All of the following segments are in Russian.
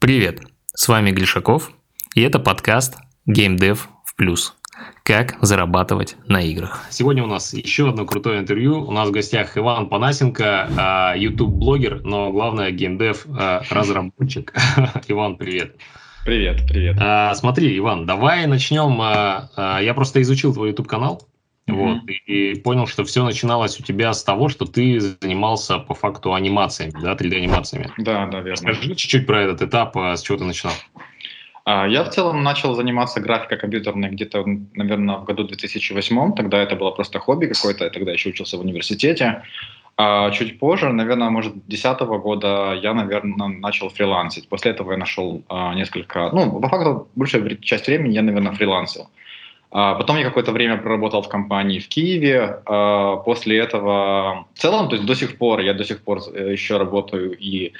Привет, с вами Глишаков, и это подкаст Game Dev в плюс. Как зарабатывать на играх. Сегодня у нас еще одно крутое интервью. У нас в гостях Иван Панасенко, YouTube-блогер, но главное геймдев-разработчик. Иван, привет. Привет, привет. А, смотри, Иван, давай начнем. А, а, я просто изучил твой YouTube-канал. Mm-hmm. Вот, и, и понял, что все начиналось у тебя с того, что ты занимался по факту анимациями, да, 3D-анимациями. Да, да, верно. Скажи чуть-чуть про этот этап, а, с чего ты начинал. А, я в целом начал заниматься графикой компьютерной где-то, наверное, в году 2008. Тогда это было просто хобби какое-то, я тогда еще учился в университете. А чуть позже, наверное, может, 2010 года я, наверное, начал фрилансить. После этого я нашел а, несколько... Ну, по факту, большая часть времени я, наверное, фрилансил. А потом я какое-то время проработал в компании в Киеве. А после этого в целом, то есть до сих пор, я до сих пор э, еще работаю и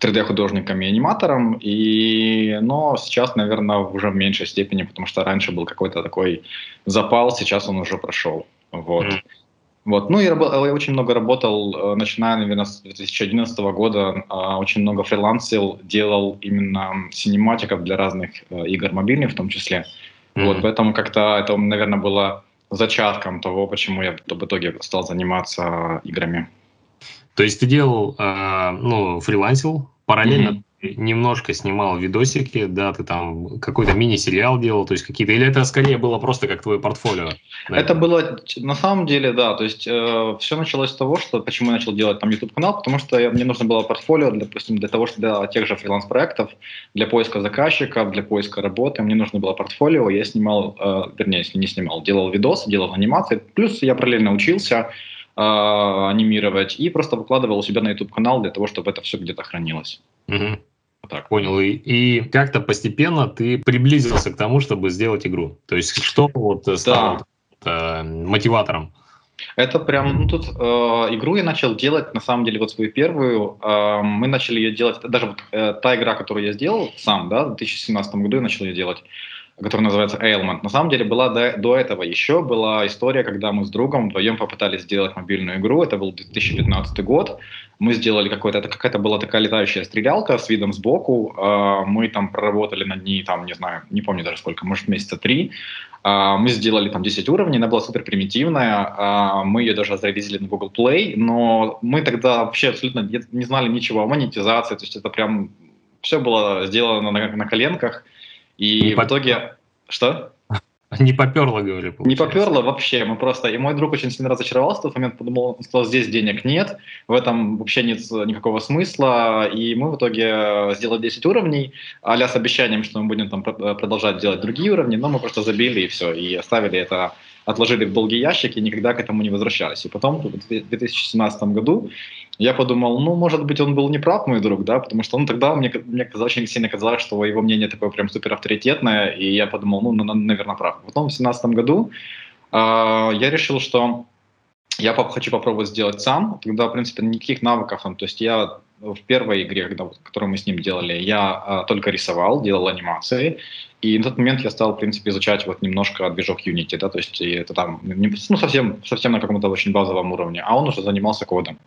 3D-художником и аниматором, и, но сейчас, наверное, уже в меньшей степени, потому что раньше был какой-то такой запал, сейчас он уже прошел. Вот. Mm. Вот. Ну, я, я очень много работал, э, начиная, наверное, с 2011 года, а, очень много фрилансил, делал именно синематиков для разных э, игр мобильных в том числе. Mm-hmm. Вот, поэтому как-то это, наверное, было зачатком того, почему я в итоге стал заниматься играми. То есть ты делал, э, ну, фрилансил, параллельно mm-hmm немножко снимал видосики, да, ты там какой-то мини-сериал делал, то есть какие-то, или это скорее было просто как твое портфолио? Да? Это было, на самом деле, да, то есть э, все началось с того, что, почему я начал делать там YouTube-канал, потому что я, мне нужно было портфолио, допустим, для того, что для тех же фриланс-проектов, для поиска заказчиков, для поиска работы, мне нужно было портфолио, я снимал, э, вернее, если не снимал, делал видосы, делал анимации, плюс я параллельно учился, э, анимировать и просто выкладывал у себя на YouTube канал для того, чтобы это все где-то хранилось. Угу. Так, понял. И, и как-то постепенно ты приблизился к тому, чтобы сделать игру. То есть что вот стало да. э, мотиватором? Это прям, ну тут э, игру я начал делать, на самом деле, вот свою первую. Э, мы начали ее делать, даже вот э, та игра, которую я сделал сам, да, в 2017 году я начал ее делать которая называется Ailment. На самом деле была до, до этого еще была история, когда мы с другом вдвоем попытались сделать мобильную игру. Это был 2015 год. Мы сделали какой-то, это какая-то была такая летающая стрелялка с видом сбоку. А, мы там проработали над ней, там, не знаю, не помню даже сколько, может, месяца три. А, мы сделали там 10 уровней, она была супер примитивная. А, мы ее даже зарелизили на Google Play, но мы тогда вообще абсолютно не знали ничего о монетизации. То есть это прям все было сделано на, на коленках. И в итоге... Что? Не поперло, говорю. Получается. Не поперло вообще. Мы просто... И мой друг очень сильно разочаровался в тот момент, подумал, что здесь денег нет, в этом вообще нет никакого смысла. И мы в итоге сделали 10 уровней, а с обещанием, что мы будем там продолжать делать другие уровни, но мы просто забили и все, и оставили это отложили в долгий ящик и никогда к этому не возвращались. И потом в 2017 году я подумал, ну, может быть, он был неправ, мой друг, да, потому что он тогда мне, мне казалось, очень сильно казалось, что его мнение такое прям супер авторитетное, и я подумал, ну, наверное, прав. Потом в 2017 году э, я решил, что я хочу попробовать сделать сам. Тогда, в принципе, никаких навыков, то есть я в первой игре, когда, которую мы с ним делали, я а, только рисовал, делал анимации, и на тот момент я стал, в принципе, изучать вот немножко движок Unity, да, то есть это там, ну, совсем, совсем на каком-то очень базовом уровне, а он уже занимался кодом.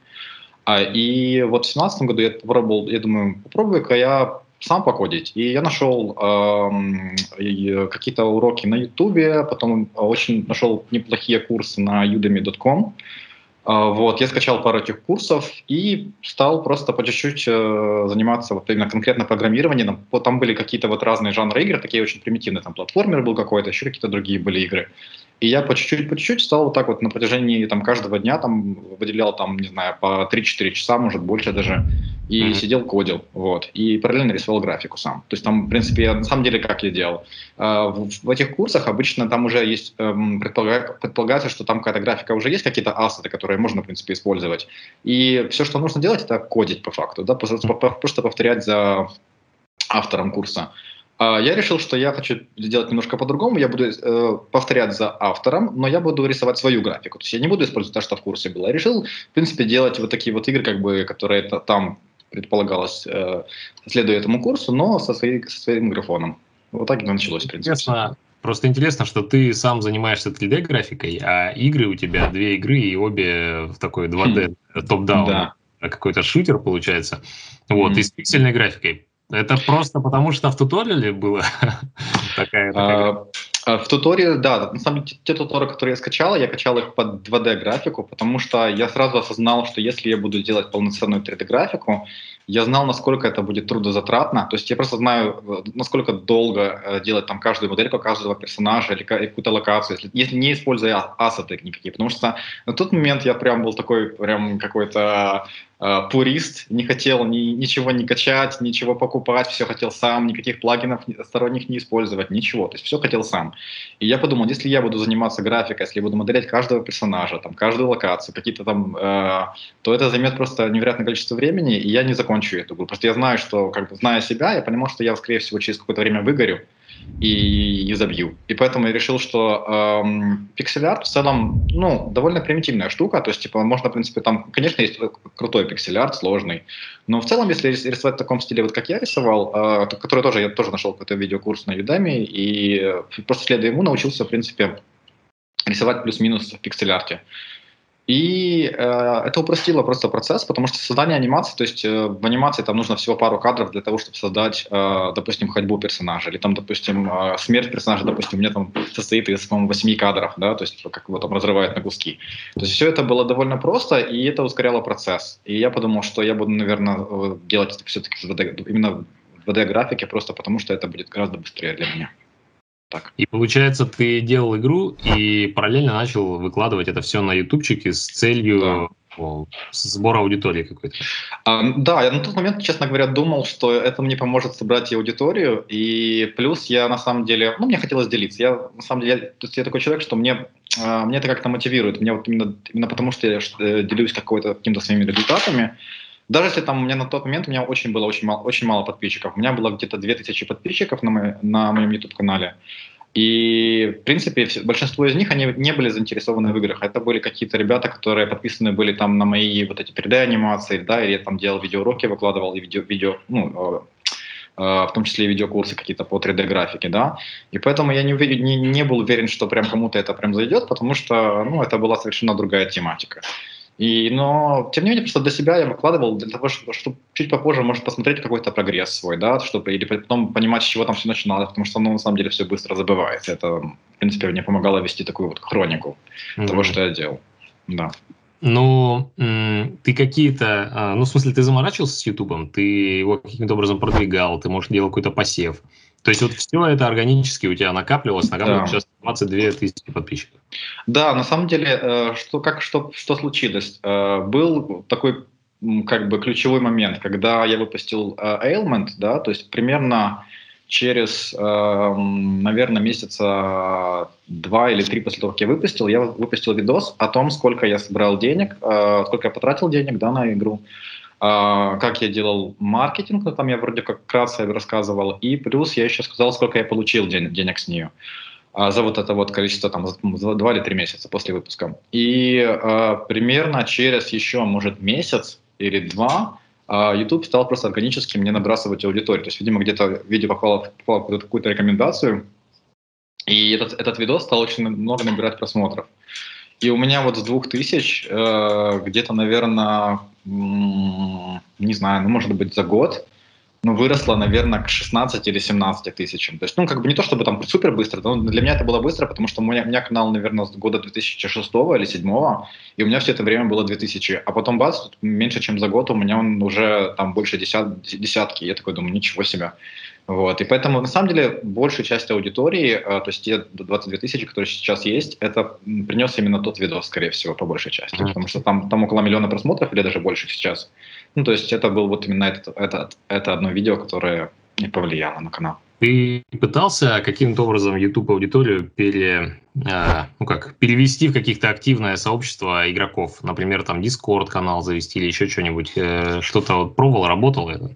А, и вот в 2017 году я пробовал, я думаю, попробую-ка я сам покодить. И я нашел э, какие-то уроки на YouTube, потом очень нашел неплохие курсы на udemy.com. А, вот, я скачал пару этих курсов и стал просто по чуть-чуть э, заниматься вот именно конкретно программированием. Там были какие-то вот разные жанры игр, такие очень примитивные, там платформер был какой-то, еще какие-то другие были игры. И я по чуть-чуть, по чуть-чуть стал вот так вот на протяжении там каждого дня там выделял там, не знаю, по 3-4 часа, может больше даже, и mm-hmm. сидел кодил, вот, и параллельно рисовал графику сам. То есть там, в принципе, я, на самом деле, как я делал? А, в, этих курсах обычно там уже есть, эм, предполагается, что там какая-то графика уже есть, какие-то ассеты, которые можно, в принципе, использовать. И все, что нужно делать, это кодить по факту, да, просто повторять за автором курса. А, я решил, что я хочу сделать немножко по-другому. Я буду э, повторять за автором, но я буду рисовать свою графику. То есть я не буду использовать то, что в курсе было. Я решил, в принципе, делать вот такие вот игры, как бы, которые это, там предполагалось, э, следуя этому курсу, но со, своей, со своим графоном. Вот так и началось, в принципе. Интересно, просто интересно, что ты сам занимаешься 3D-графикой, а игры у тебя две игры, и обе в такой 2D, хм. топ-даун. Да. Какой-то шутер получается. Вот, mm-hmm. и с пиксельной графикой. Это просто потому, что в туториале было такая, такая... А, в туторе, да, на самом деле те туторы, которые я скачал, я качал их под 2D графику, потому что я сразу осознал, что если я буду делать полноценную 3D графику, я знал, насколько это будет трудозатратно. То есть я просто знаю, э, насколько долго э, делать там каждую модельку каждого персонажа или какую-то локацию, если, если не используя ассеты никакие. Потому что на тот момент я прям был такой прям какой-то пурист, не хотел ни, ничего не качать, ничего покупать, все хотел сам, никаких плагинов сторонних не использовать, ничего, то есть все хотел сам. И я подумал, если я буду заниматься графикой, если я буду моделять каждого персонажа, там, каждую локацию, какие-то там, э, то это займет просто невероятное количество времени, и я не закончу эту игру. Просто я знаю, что, как бы, зная себя, я понимал, что я, скорее всего, через какое-то время выгорю, и, и забью. И поэтому я решил, что эм, пиксель-арт в целом, ну, довольно примитивная штука, то есть, типа, можно, в принципе, там, конечно, есть крутой пиксель-арт, сложный, но в целом, если рисовать в таком стиле, вот как я рисовал, э, который тоже, я тоже нашел какой-то видеокурс на Udemy, и просто следуя ему научился, в принципе, рисовать плюс-минус в пиксель-арте. И э, это упростило просто процесс, потому что создание анимации, то есть э, в анимации там нужно всего пару кадров для того, чтобы создать, э, допустим, ходьбу персонажа, или там, допустим, э, смерть персонажа, допустим, у меня там состоит из, по-моему, восьми кадров, да, то есть как его там разрывают на куски. То есть все это было довольно просто, и это ускоряло процесс. И я подумал, что я буду, наверное, э, делать это все-таки именно в 2D-графике, просто потому что это будет гораздо быстрее для меня. Так. И получается, ты делал игру и параллельно начал выкладывать это все на ютубчике с целью да. о, сбора аудитории какой-то. А, да, я на тот момент, честно говоря, думал, что это мне поможет собрать и аудиторию, и плюс я на самом деле, ну, мне хотелось делиться. Я на самом деле, то есть я такой человек, что мне, а, мне это как-то мотивирует. Меня вот именно, именно потому, что я э, делюсь какой-то какими-то своими результатами, даже если там у меня на тот момент у меня очень было очень мало, очень мало подписчиков. У меня было где-то 2000 подписчиков на, мой, на моем YouTube-канале. И, в принципе, все, большинство из них, они не были заинтересованы в играх. Это были какие-то ребята, которые подписаны были там на мои вот эти 3D-анимации, да, или я там делал видеоуроки, выкладывал и видео, видео ну, э, э, в том числе и видеокурсы какие-то по 3D-графике, да. И поэтому я не, не, не был уверен, что прям кому-то это прям зайдет, потому что, ну, это была совершенно другая тематика. И, но, тем не менее, просто для себя я выкладывал для того, чтобы, чтобы чуть попозже, может, посмотреть какой-то прогресс свой, да, чтобы, или потом понимать, с чего там все начиналось, потому что, ну, на самом деле, все быстро забывается. Это, в принципе, мне помогало вести такую вот хронику mm-hmm. того, что я делал. Да. Ну, ты какие-то, а, ну, в смысле, ты заморачивался с Ютубом, ты его каким-то образом продвигал, ты, может, делал какой-то посев. То есть вот все это органически у тебя накапливалось, накапливалось да. сейчас 22 тысячи подписчиков. Да, на самом деле, э, что, как, что, что случилось? Э, был такой как бы ключевой момент, когда я выпустил э, Ailment, да, то есть примерно через, наверное, месяца два или три после того, как я выпустил, я выпустил видос о том, сколько я собрал денег, сколько я потратил денег да, на игру, как я делал маркетинг, но там я вроде как вкратце рассказывал, и плюс я еще сказал, сколько я получил ден- денег с нее а, за вот это вот количество, там, за два или три месяца после выпуска. И э, примерно через еще, может, месяц или два э, YouTube стал просто органически мне набрасывать аудиторию. То есть, видимо, где-то видео попало, попало в какую-то рекомендацию, и этот, этот видос стал очень много набирать просмотров. И у меня вот с двух тысяч э, где-то, наверное, не знаю, ну, может быть, за год, ну, выросла, наверное, к 16 или 17 тысячам. То есть, ну, как бы не то, чтобы там супер быстро, но для меня это было быстро, потому что у меня, у меня канал, наверное, с года 2006 или 2007, и у меня все это время было 2000. А потом, бац, меньше, чем за год у меня он уже там больше десят, десятки. Я такой думаю, ничего себе. Вот. И поэтому, на самом деле, большая часть аудитории, э, то есть те 22 тысячи, которые сейчас есть, это принес именно тот видос, скорее всего, по большей части. Mm-hmm. Потому что там, там около миллиона просмотров или даже больше сейчас. Ну, то есть это был вот именно этот, этот, это одно видео, которое не повлияло на канал. Ты пытался каким-то образом YouTube аудиторию пере, э, ну как, перевести в каких-то активное сообщество игроков? Например, там Discord канал завести или еще что-нибудь? Э, что-то вот пробовал, работал это?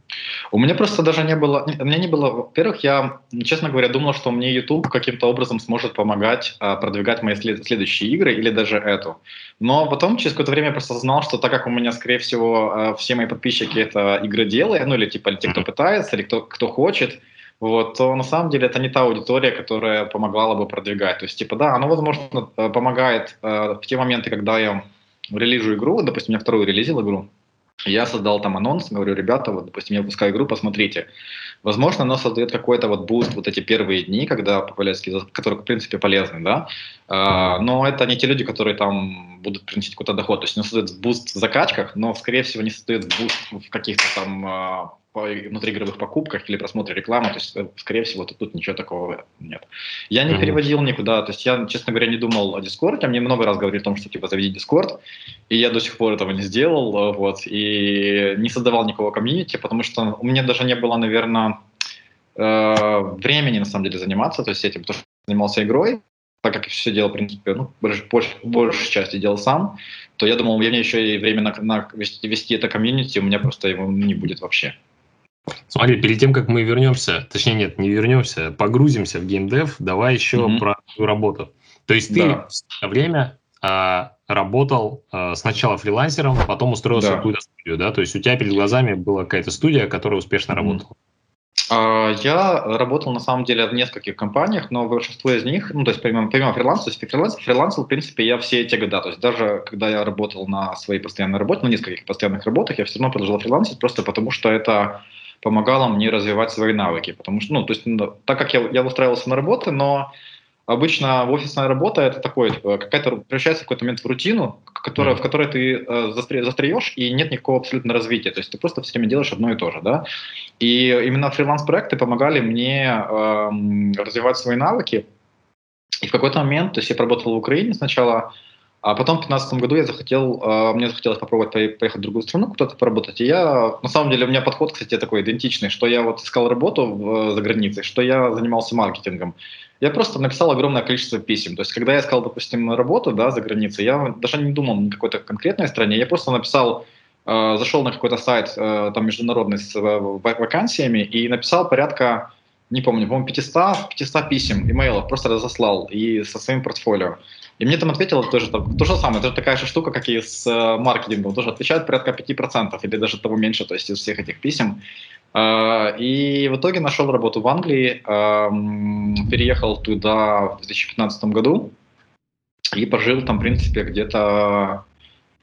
У меня просто даже не было... У меня не было... Во-первых, я, честно говоря, думал, что мне YouTube каким-то образом сможет помогать э, продвигать мои след- следующие игры или даже эту. Но потом, через какое-то время, я просто знал, что так как у меня, скорее всего, э, все мои подписчики — это игроделы, ну или типа те, кто пытается, или кто, кто хочет, вот, то на самом деле это не та аудитория, которая помогала бы продвигать. То есть, типа, да, оно, возможно, э, помогает э, в те моменты, когда я релизил игру, допустим, я вторую релизил игру, Я создал там анонс, говорю, ребята, вот, допустим, я выпускаю игру, посмотрите. Возможно, оно создает какой-то вот буст вот эти первые дни, когда популяристский язык, который, в принципе, полезный, да, а, но это не те люди, которые там будут приносить какой-то доход. То есть оно создает буст в закачках, но, скорее всего, не создает буст в каких-то там а, внутриигровых покупках или просмотре рекламы, то есть, э, скорее всего, тут, тут ничего такого нет. Я не mm-hmm. переводил никуда, то есть я, честно говоря, не думал о Дискорде, мне много раз говорили о том, что, типа, заведи Дискорд, и я до сих пор этого не сделал, э, вот, и не создавал никакого комьюнити, потому что у меня даже не было, наверное, э, времени, на самом деле, заниматься, то есть этим, потому что занимался игрой, так как все делал, в принципе, ну, больше, большей части делал сам, то я думал, у меня еще и время на, на вести, вести это комьюнити, у меня просто его не будет вообще. Смотри, перед тем, как мы вернемся, точнее нет, не вернемся, погрузимся в геймдев, давай еще mm-hmm. про твою работу. То есть ты да. в время а, работал а, сначала фрилансером, потом устроился да. в какую-то студию, да? То есть у тебя перед глазами была какая-то студия, которая успешно mm-hmm. работала. А, я работал на самом деле в нескольких компаниях, но большинство из них, ну то есть помимо, помимо фриланса, то есть фриланс, фрилансил, в принципе, я все эти года, то есть даже когда я работал на своей постоянной работе, на нескольких постоянных работах, я все равно продолжал фрилансить, просто потому что это помогало мне развивать свои навыки. Потому что, ну, то есть, ну, так как я, я устраивался на работу, но обычно офисная работа это такой, типа, какая-то превращается в какой-то момент в рутину, которая, mm-hmm. в которой ты э, застреешь, и нет никакого абсолютно развития. То есть ты просто все время делаешь одно и то же, да. И именно фриланс-проекты помогали мне э, развивать свои навыки. И в какой-то момент, то есть я поработал в Украине сначала, а потом в 2015 году я захотел, э, мне захотелось попробовать поехать в другую страну, куда-то поработать. И я, на самом деле, у меня подход, кстати, такой идентичный, что я вот искал работу в, за границей, что я занимался маркетингом. Я просто написал огромное количество писем. То есть, когда я искал, допустим, работу да, за границей, я даже не думал на какой-то конкретной стране, я просто написал, э, зашел на какой-то сайт э, там международный с вакансиями и написал порядка, не помню, по-моему, 500, 500 писем, имейлов, просто разослал и со своим портфолио. И мне там ответило тоже там, то же самое, это же такая же штука, как и с э, маркетингом, тоже отвечают порядка 5% или даже того меньше, то есть из всех этих писем. Э, и в итоге нашел работу в Англии, э, переехал туда в 2015 году и пожил там, в принципе, где-то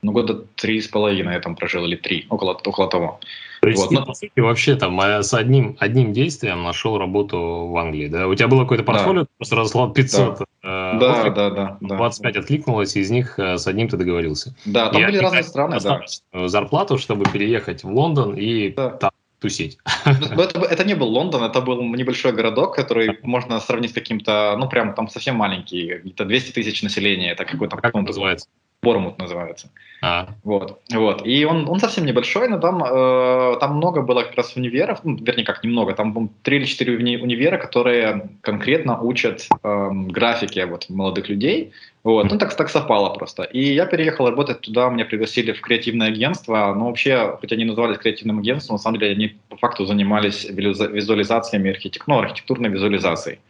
ну, года три с половиной я там прожил, или три, около, около того. То есть, вот, но... по сути, вообще там с одним, одним действием нашел работу в Англии, да? У тебя было какое-то портфолио, да. ты просто разослал 500 да. Э, да, офер, да, да, да. 25 да. откликнулось, из них э, с одним ты договорился. Да, там и были разные страны, да. Зарплату, чтобы переехать в Лондон и да. там тусить. Но это, это не был Лондон, это был небольшой городок, который можно сравнить с каким-то, ну, прям там совсем маленький, где-то 200 тысяч населения, это какой-то... Как он называется? Бормут называется. А. Вот, вот. И он, он совсем небольшой, но там, э, там много было как раз универов, ну, вернее, как немного, там три или четыре универа, которые конкретно учат э, графики вот, молодых людей. Вот, ну так, так совпало просто. И я переехал работать туда, меня пригласили в креативное агентство, но вообще, хоть они назывались креативным агентством, на самом деле они по факту занимались визуализациями архитектуры, ну, архитектурной визуализацией.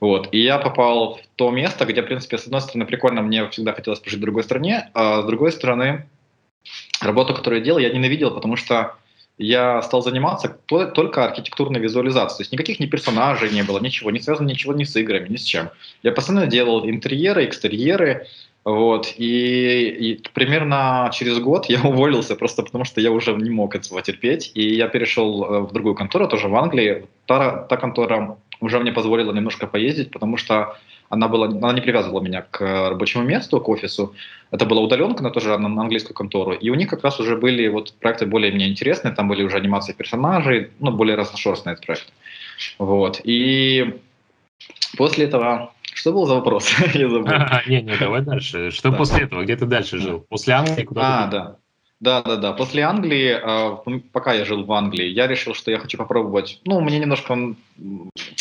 Вот. И я попал в то место, где, в принципе, с одной стороны, прикольно, мне всегда хотелось пожить в другой стране, а с другой стороны, работу, которую я делал, я ненавидел, потому что я стал заниматься только архитектурной визуализацией. То есть никаких ни персонажей не было, ничего, не связано ничего ни с играми, ни с чем. Я постоянно делал интерьеры, экстерьеры, вот, и, и примерно через год я уволился просто потому, что я уже не мог этого терпеть, и я перешел э, в другую контору, тоже в Англии. Та, та контора уже мне позволила немножко поездить, потому что она, была, она не привязывала меня к рабочему месту, к офису. Это была удаленка, но тоже на английскую контору. И у них как раз уже были вот проекты более мне интересные, там были уже анимации персонажей, ну, более разношерстный этот проект. Вот. И после этого что был за вопрос? Я забыл. Не, не, давай дальше. Что после этого? Где ты дальше жил? После Англии куда А, да. Да, да, да. После Англии, э, пока я жил в Англии, я решил, что я хочу попробовать. Ну, мне немножко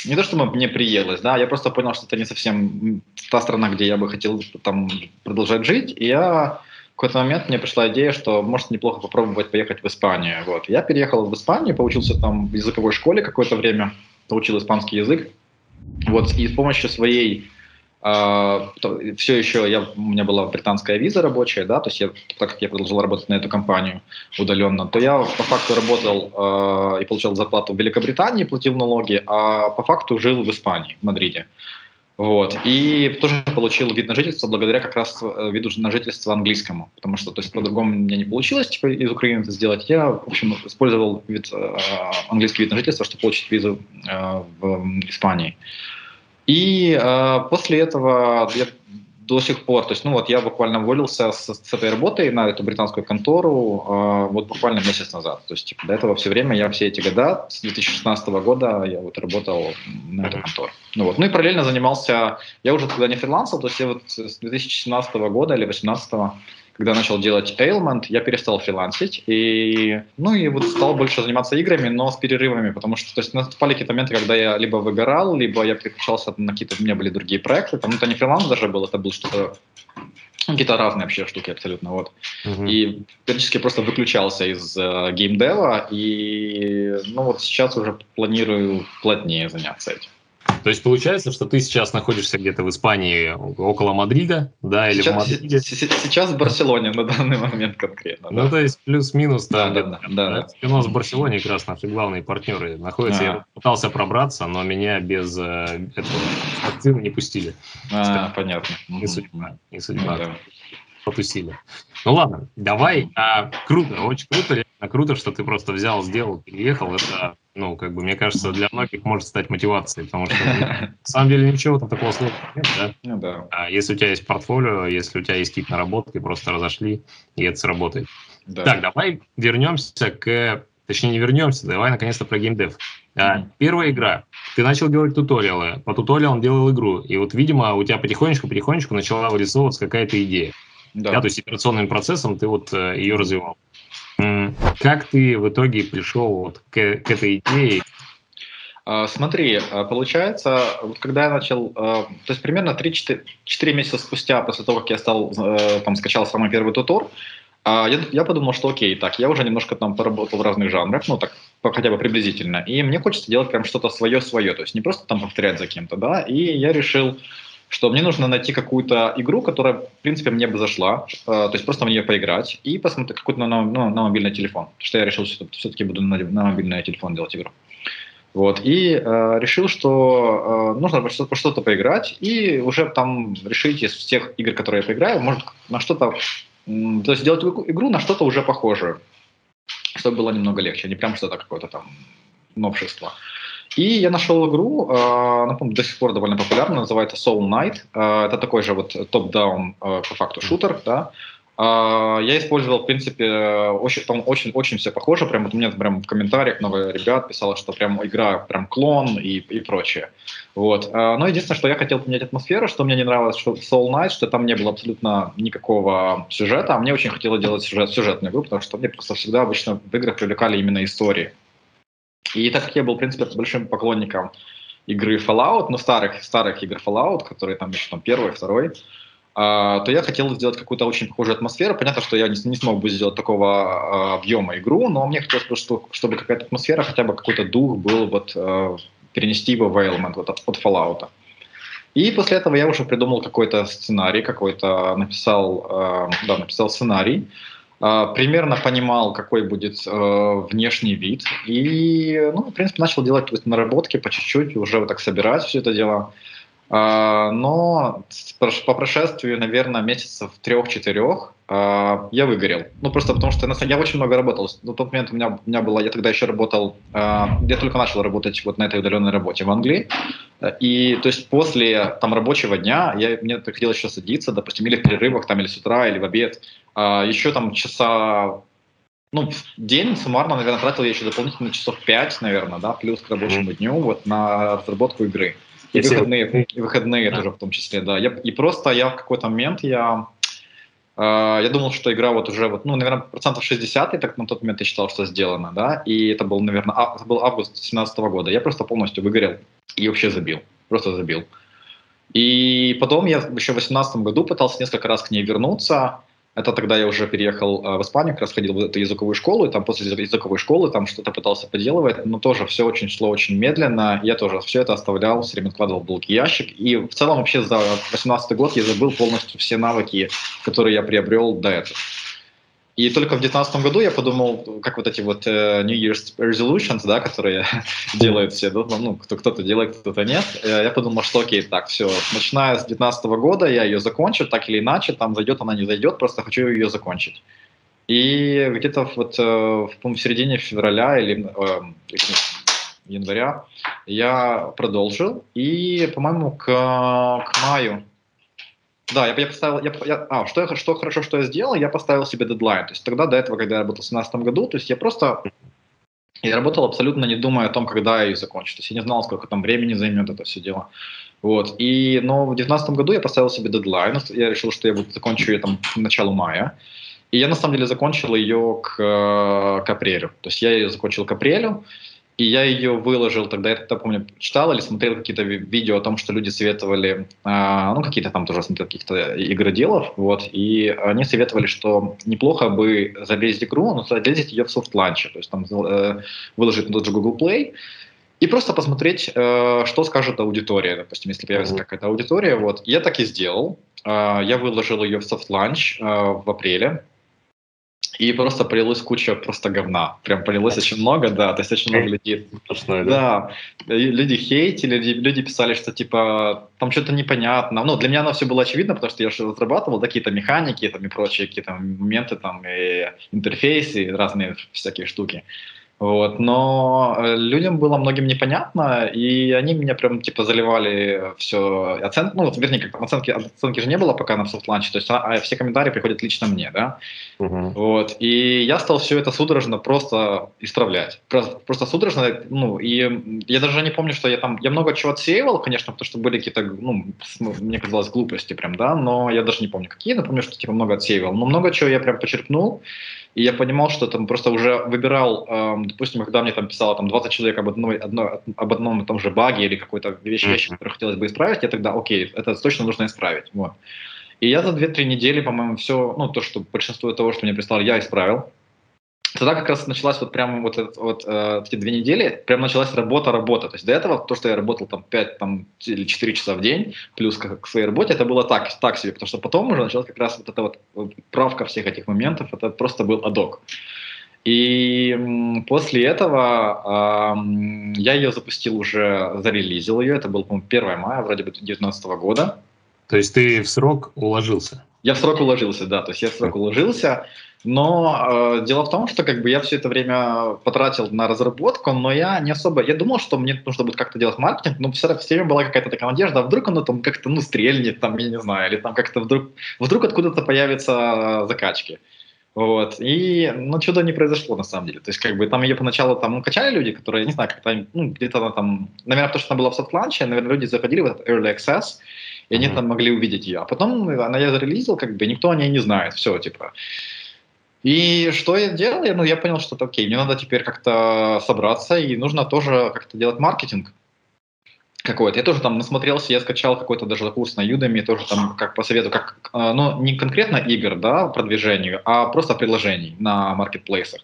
не то, что мне приелось, да, я просто понял, что это не совсем та страна, где я бы хотел там продолжать жить. И я в какой-то момент мне пришла идея, что может неплохо попробовать поехать в Испанию. Вот. Я переехал в Испанию, поучился там в языковой школе какое-то время, получил испанский язык. Вот, и с помощью своей Uh, все еще я, у меня была британская виза рабочая, да, то есть я, так как я продолжал работать на эту компанию удаленно, то я по факту работал uh, и получал зарплату в Великобритании, платил налоги, а по факту жил в Испании, в Мадриде. Вот. И тоже получил вид на жительство благодаря как раз э, виду на жительство английскому, потому что то есть, по-другому мне не получилось типа, из Украины это сделать. Я, в общем, использовал вид, э, английский вид на жительство, чтобы получить визу э, в Испании. И э, после этого я до сих пор, то есть, ну вот я буквально уволился с, с этой работы на эту британскую контору э, вот буквально месяц назад. То есть, типа, до этого все время я все эти года, с 2016 года я вот работал на эту контору. Ну вот, ну и параллельно занимался, я уже тогда не фрилансил, то есть я вот с 2017 года или 2018 когда начал делать Ailment, я перестал фрилансить, и, ну, и вот стал больше заниматься играми, но с перерывами, потому что, то есть, наступали какие-то моменты, когда я либо выгорал, либо я переключался на какие-то, у меня были другие проекты, там, это не фриланс даже был, это был что-то ну, какие-то разные вообще штуки абсолютно, вот. Uh-huh. И периодически просто выключался из э, геймдева, и, ну, вот сейчас уже планирую плотнее заняться этим. То есть получается, что ты сейчас находишься где-то в Испании около Мадрида, да, или сейчас, в Мадриде? Сейчас в Барселоне на данный момент конкретно. Ну, да. то есть плюс-минус там. Да, да, да, да, У нас в Барселоне как раз наши главные партнеры находятся. А. Я пытался пробраться, но меня без э, этого вакцины не пустили. А, понятно. Не судьба, не судьба. Ну, да. Потусили. Ну ладно, давай. А, круто, очень круто, реально круто, что ты просто взял, сделал, переехал. Это ну, как бы, мне кажется, для многих может стать мотивацией, потому что ну, на самом деле ничего там такого сложного нет, да? Ну, да. А если у тебя есть портфолио, если у тебя есть какие-то наработки, просто разошли, и это сработает. Да. Так, давай вернемся к... Точнее, не вернемся, давай наконец-то про геймдев. А, первая игра. Ты начал делать туториалы, по туториалам делал игру, и вот, видимо, у тебя потихонечку-потихонечку начала вырисовываться какая-то идея. Да. да, то есть операционным процессом ты вот э, ее развивал. Как ты в итоге пришел вот к, к этой идее? А, смотри, а, получается, вот когда я начал, а, то есть примерно 3-4 месяца спустя после того, как я стал, э, там, скачал самый первый тутор, я, я подумал, что окей, так, я уже немножко там поработал в разных жанрах, ну так, хотя бы приблизительно, и мне хочется делать прям что-то свое-свое, то есть не просто там повторять за кем-то, да, и я решил, что мне нужно найти какую-то игру, которая, в принципе, мне бы зашла, э, то есть просто в нее поиграть и посмотреть какой-то на, ну, на мобильный телефон, что я решил, что все-таки буду на, на мобильный телефон делать игру. Вот, и э, решил, что э, нужно что-то, что-то поиграть, и уже там решить из всех игр, которые я поиграю, может на что-то, то есть сделать игру на что-то уже похожее, чтобы было немного легче, а не прям что-то какое-то там новшество. И я нашел игру, э, напомню, до сих пор довольно популярна, называется Soul Knight. Э, это такой же вот топ-даун э, по факту шутер, да. Я использовал, в принципе, очень, там очень, очень все похоже. Прям вот у меня прям в комментариях много ребят писало, что прям игра прям клон и, и прочее. Вот. Но единственное, что я хотел поменять атмосферу, что мне не нравилось, что Soul Knight, что там не было абсолютно никакого сюжета. А мне очень хотелось делать сюжет, сюжетную игру, потому что мне просто всегда обычно в играх привлекали именно истории. И так как я был, в принципе, большим поклонником игры Fallout, ну, старых, старых игр Fallout, которые там еще там первый, второй, Uh, то я хотел сделать какую-то очень похожую атмосферу. Понятно, что я не, не смог бы сделать такого uh, объема игру, но мне хотелось просто, чтобы какая-то атмосфера, хотя бы какой-то дух был, вот uh, перенести его в Element вот, от, от Fallout. И после этого я уже придумал какой-то сценарий, какой-то написал, да, написал сценарий, а, примерно понимал, какой будет э, внешний вид. И, ну, в принципе, начал делать то есть, наработки по чуть-чуть, уже вот так собирать все это дело. А, но по прошествию, наверное, месяцев трех-четырех а, я выгорел. Ну, просто потому что я очень много работал. На тот момент у меня, у меня было, я тогда еще работал, а, я только начал работать вот на этой удаленной работе в Англии. И то есть после там рабочего дня я, мне приходилось еще садиться, допустим, или в перерывах, там, или с утра, или в обед. Еще там часа ну, в день суммарно, наверное, тратил я еще дополнительно часов 5, наверное, да, плюс к рабочему дню вот на разработку игры. И выходные, и выходные да. тоже в том числе, да. Я, и просто я в какой-то момент я я думал, что игра вот уже, вот, ну, наверное, процентов 60, и так на тот момент я считал, что сделано, да, и это был, наверное, а, это был август 2017 года. Я просто полностью выгорел и вообще забил, просто забил. И потом я еще в 2018 году пытался несколько раз к ней вернуться, это тогда я уже переехал э, в Испанию, как раз ходил в эту языковую школу, и там после языковой школы там что-то пытался поделывать, но тоже все очень шло очень медленно. Я тоже все это оставлял, все время откладывал в долгий ящик. И в целом вообще за 18 год я забыл полностью все навыки, которые я приобрел до этого. И только в 2019 году я подумал, как вот эти вот uh, New Year's resolutions, да, которые делают все, ну, кто-то делает, кто-то нет. Э, я подумал, что окей, так, все, начиная с 2019 года я ее закончу, так или иначе, там зайдет она, не зайдет, просто хочу ее закончить. И где-то вот э, в, в середине февраля или э, января я продолжил, и, по-моему, к, к маю да, я, я поставил, я, я, а, что, я, что хорошо, что я сделал, я поставил себе дедлайн. То есть тогда, до этого, когда я работал в 2017 году, то есть я просто, я работал абсолютно не думая о том, когда я ее закончу. То есть я не знал, сколько там времени займет это все дело. Вот. И, но в 2019 году я поставил себе дедлайн, я решил, что я вот закончу ее там к началу мая. И я на самом деле закончил ее к, к апрелю. То есть я ее закончил к апрелю, и я ее выложил, тогда я тогда, помню, читал или смотрел какие-то видео о том, что люди советовали, а, ну, какие-то там тоже смотрел каких-то игроделов, вот, и они советовали, что неплохо бы зарелизить игру, но зарелизить ее в soft launch е, то есть там э, выложить на тот же Google Play, и просто посмотреть, э, что скажет аудитория, допустим, если появится mm-hmm. какая-то аудитория, вот, я так и сделал, э, я выложил ее в soft launch в апреле, и просто полилась куча просто говна. Прям полилось очень много, да, то есть очень много людей. Да? да, люди хейтили, люди, люди писали, что типа там что-то непонятно. Ну, для меня оно все было очевидно, потому что я же разрабатывал да, какие-то механики там, и прочие какие-то моменты, там, и интерфейсы, и разные всякие штуки. Вот, но э, людям было многим непонятно, и они меня прям типа заливали все оценки, ну, вернее, как оценки, оценки же не было пока на soft launch е, то есть а, а все комментарии приходят лично мне, да, uh-huh. вот, и я стал все это судорожно просто исправлять, просто, просто судорожно, ну, и я даже не помню, что я там, я много чего отсеивал, конечно, потому что были какие-то, ну, мне казалось, глупости прям, да, но я даже не помню какие, напомню, что типа много отсеивал, но много чего я прям почерпнул, и я понимал, что там просто уже выбирал, э, допустим, когда мне там писало там 20 человек об, одной, одной, об одном и том же баге или какой-то вещи, вещи, которые хотелось бы исправить, я тогда, окей, это точно нужно исправить. Вот. И я за 2-3 недели, по-моему, все, ну, то, что большинство того, что мне прислали, я исправил. Тогда как раз началась вот прямо вот, это, вот э, эти две недели, прям началась работа-работа. То есть до этого то, что я работал там 5 там, или 4 часа в день, плюс к, к своей работе, это было так, так себе, потому что потом уже началась как раз вот эта вот, вот правка всех этих моментов, это просто был адок. И после этого э, я ее запустил уже, зарелизил ее, это был, по-моему, 1 мая, вроде бы, 2019 года. То есть ты в срок уложился? Я в срок уложился, да, то есть я в срок уложился. Но э, дело в том, что как бы я все это время потратил на разработку, но я не особо, я думал, что мне нужно будет как-то делать маркетинг, но все, все время была какая-то такая надежда, а вдруг оно там как-то ну стрельнет, там я не знаю, или там как-то вдруг вдруг откуда-то появятся закачки. Вот. И, ну, чудо не произошло, на самом деле. То есть, как бы, там ее поначалу там ну, качали люди, которые, не знаю, как-то, ну, где-то она там, наверное, потому что она была в soft launch е, наверное, люди заходили в этот early access, и они mm-hmm. там могли увидеть ее. А потом она я зарелизил, как бы, никто о ней не знает. Все, типа. И что я делал? Ну, я понял, что окей, мне надо теперь как-то собраться, и нужно тоже как-то делать маркетинг какой-то. Я тоже там насмотрелся, я скачал какой-то даже курс на Udemy, тоже там как по совету, как, э, ну, не конкретно игр, да, продвижению, а просто приложений на маркетплейсах.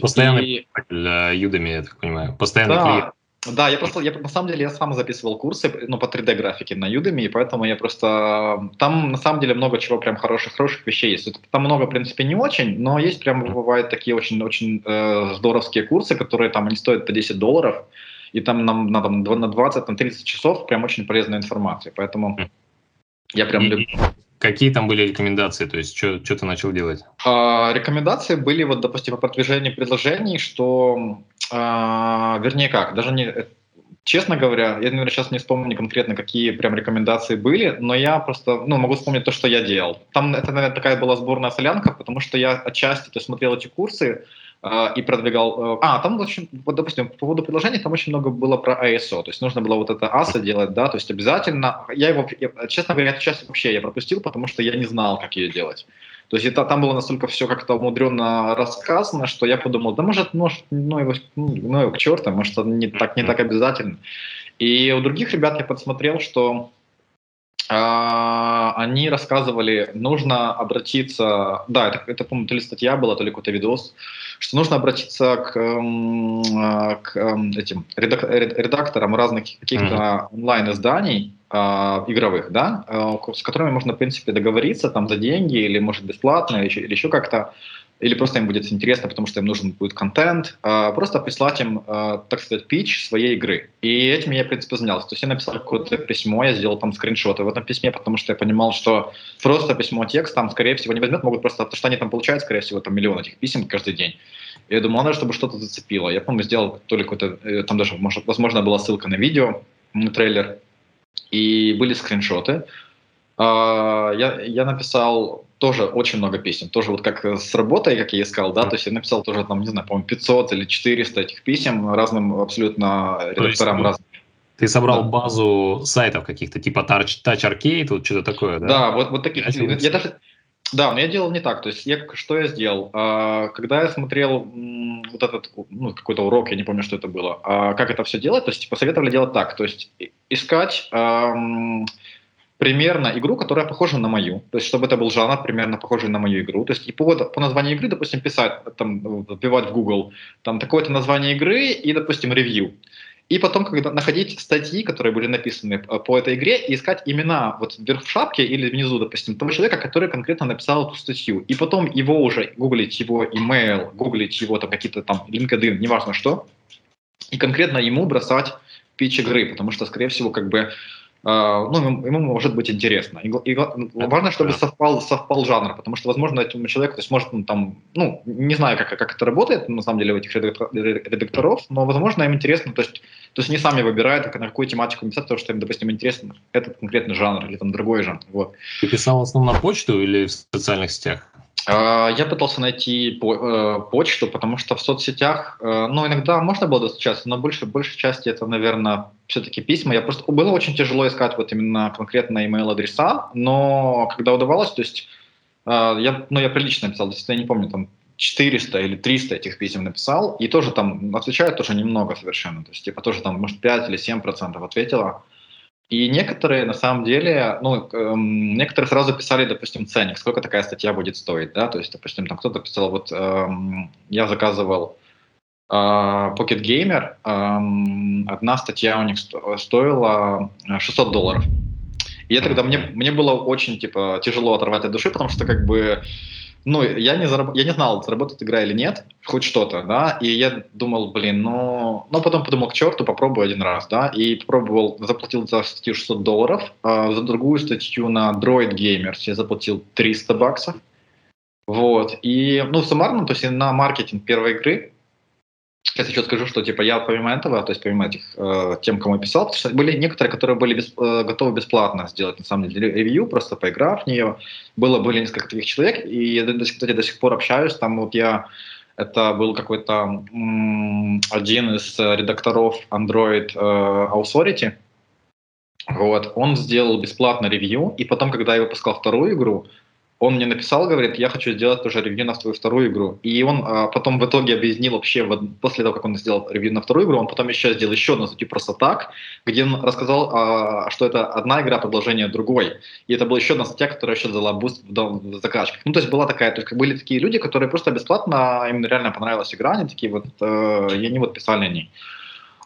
Постоянный и... для Udemy, я так понимаю. Постоянный да, клиент. Да, я просто, я, на самом деле, я сам записывал курсы, ну, по 3D-графике на Udemy, и поэтому я просто... Там, на самом деле, много чего прям хороших, хороших вещей есть. Там много, в принципе, не очень, но есть прям, бывают такие очень-очень э, здоровские курсы, которые там, они стоят по 10 долларов, и там нам надо на 20, на 30 часов прям очень полезная информация, поэтому я прям люблю. Какие там были рекомендации? То есть, что, что ты начал делать? А, рекомендации были, вот, допустим, по продвижению предложений, что а, вернее как, даже не, э, честно говоря, я, наверное, сейчас не вспомню конкретно, какие прям рекомендации были, но я просто, ну, могу вспомнить то, что я делал. Там, это, наверное, такая была сборная солянка, потому что я отчасти то смотрел эти курсы, и продвигал... Uh, а, там, очень, вот, допустим, по поводу приложений там очень много было про ISO, то есть нужно было вот это ASA делать, да, то есть обязательно... Я его, я, честно говоря, эту часть вообще я пропустил, потому что я не знал, как ее делать. То есть это, там было настолько все как-то умудренно рассказано, что я подумал, да может, может ну его, ну его к черту, может, это не так, не так обязательно. И у других ребят я подсмотрел, что а, они рассказывали, нужно обратиться, да, это, это по-моему, то ли статья была, то ли какой-то видос, что нужно обратиться к, к этим редакторам разных каких-то mm-hmm. онлайн-изданий, э, игровых, да, э, с которыми можно, в принципе, договориться там за деньги или, может, бесплатно, или еще, или еще как-то или просто им будет интересно, потому что им нужен будет контент, а просто прислать им, а, так сказать, пич своей игры. И этим я, в принципе, занялся. То есть я написал какое-то письмо, я сделал там скриншоты в этом письме, потому что я понимал, что просто письмо текст там, скорее всего, не возьмет, могут просто, потому что они там получают, скорее всего, там миллион этих писем каждый день. И я думал, надо, чтобы что-то зацепило. Я, помню, сделал то ли какой-то, э, там даже, может, возможно, была ссылка на видео, на трейлер, и были скриншоты. А, я, я написал тоже очень много писем, тоже вот как с работой, как я искал, да, то есть я написал тоже там, не знаю, по-моему, 500 или 400 этих писем разным абсолютно редакторам разным. Ты собрал да. базу сайтов каких-то, типа Touch, Touch Arcade, вот что-то такое, да? Да, вот, вот таких. Я, я даже, да, но я делал не так. То есть я, что я сделал? А, когда я смотрел вот этот ну, какой-то урок, я не помню, что это было, а, как это все делать, то есть посоветовали делать так, то есть искать примерно игру, которая похожа на мою. То есть, чтобы это был жанр, примерно похожий на мою игру. То есть, и по, по названию игры, допустим, писать, там, вбивать в Google, там, такое-то название игры и, допустим, ревью. И потом, когда находить статьи, которые были написаны э, по этой игре, и искать имена вот вверх в шапке или внизу, допустим, того человека, который конкретно написал эту статью. И потом его уже гуглить его email, гуглить его там какие-то там LinkedIn, неважно что, и конкретно ему бросать пич игры, потому что, скорее всего, как бы ну, ему может быть интересно. И, и важно, чтобы совпал, совпал жанр, потому что, возможно, этому человеку, то есть, может, он там, ну, не знаю, как, как это работает, на самом деле, у этих редакторов, но, возможно, им интересно, то есть, то есть они сами выбирают, на какую тематику писать, потому что им, допустим, интересен этот конкретный жанр или там другой жанр. Вот. Ты писал в основном на почту или в социальных сетях? А, я пытался найти э, почту, потому что в соцсетях, э, ну, иногда можно было достучаться, но больше, большей части это, наверное, все-таки письма. Я просто было очень тяжело искать вот именно конкретно email адреса, но когда удавалось, то есть э, я, ну, я прилично написал, я не помню, там 400 или 300 этих писем написал, и тоже там отвечают тоже немного совершенно, то есть типа тоже там, может, 5 или 7 процентов ответила. И некоторые, на самом деле, ну, эм, некоторые сразу писали, допустим, ценник, сколько такая статья будет стоить, да, то есть, допустим, там кто-то писал, вот эм, я заказывал э, Pocket Gamer, эм, одна статья у них стоила 600 долларов. И это когда мне, мне было очень, типа, тяжело оторвать от души, потому что, как бы, ну, я не, зараб... я не знал, заработает игра или нет, хоть что-то, да, и я думал, блин, ну, ну, потом подумал, к черту, попробую один раз, да, и попробовал, заплатил за статью 600 долларов, а за другую статью на Droid Gamers я заплатил 300 баксов, вот, и, ну, суммарно, то есть на маркетинг первой игры Сейчас еще скажу, что типа я помимо этого, то есть помимо этих э, тем, кому я писал, потому что были некоторые, которые были без, э, готовы бесплатно сделать на самом деле ревью, просто поиграв в нее. Было были несколько таких человек, и я, кстати, до сих пор общаюсь. Там вот я это был какой-то м- один из редакторов Android э, Authority. Вот, он сделал бесплатно ревью, и потом, когда я выпускал вторую игру, он мне написал, говорит, я хочу сделать тоже ревью на твою вторую игру. И он а, потом в итоге объяснил вообще, вот, после того, как он сделал ревью на вторую игру, он потом еще сделал еще одну статью просто так, где он рассказал, а, что это одна игра, продолжение другой. И это была еще одна статья, которая еще дала буст в, в закачках. Ну, то есть была такая, то есть были такие люди, которые просто бесплатно, им реально понравилась игра, они такие вот, э, и они вот писали о ней.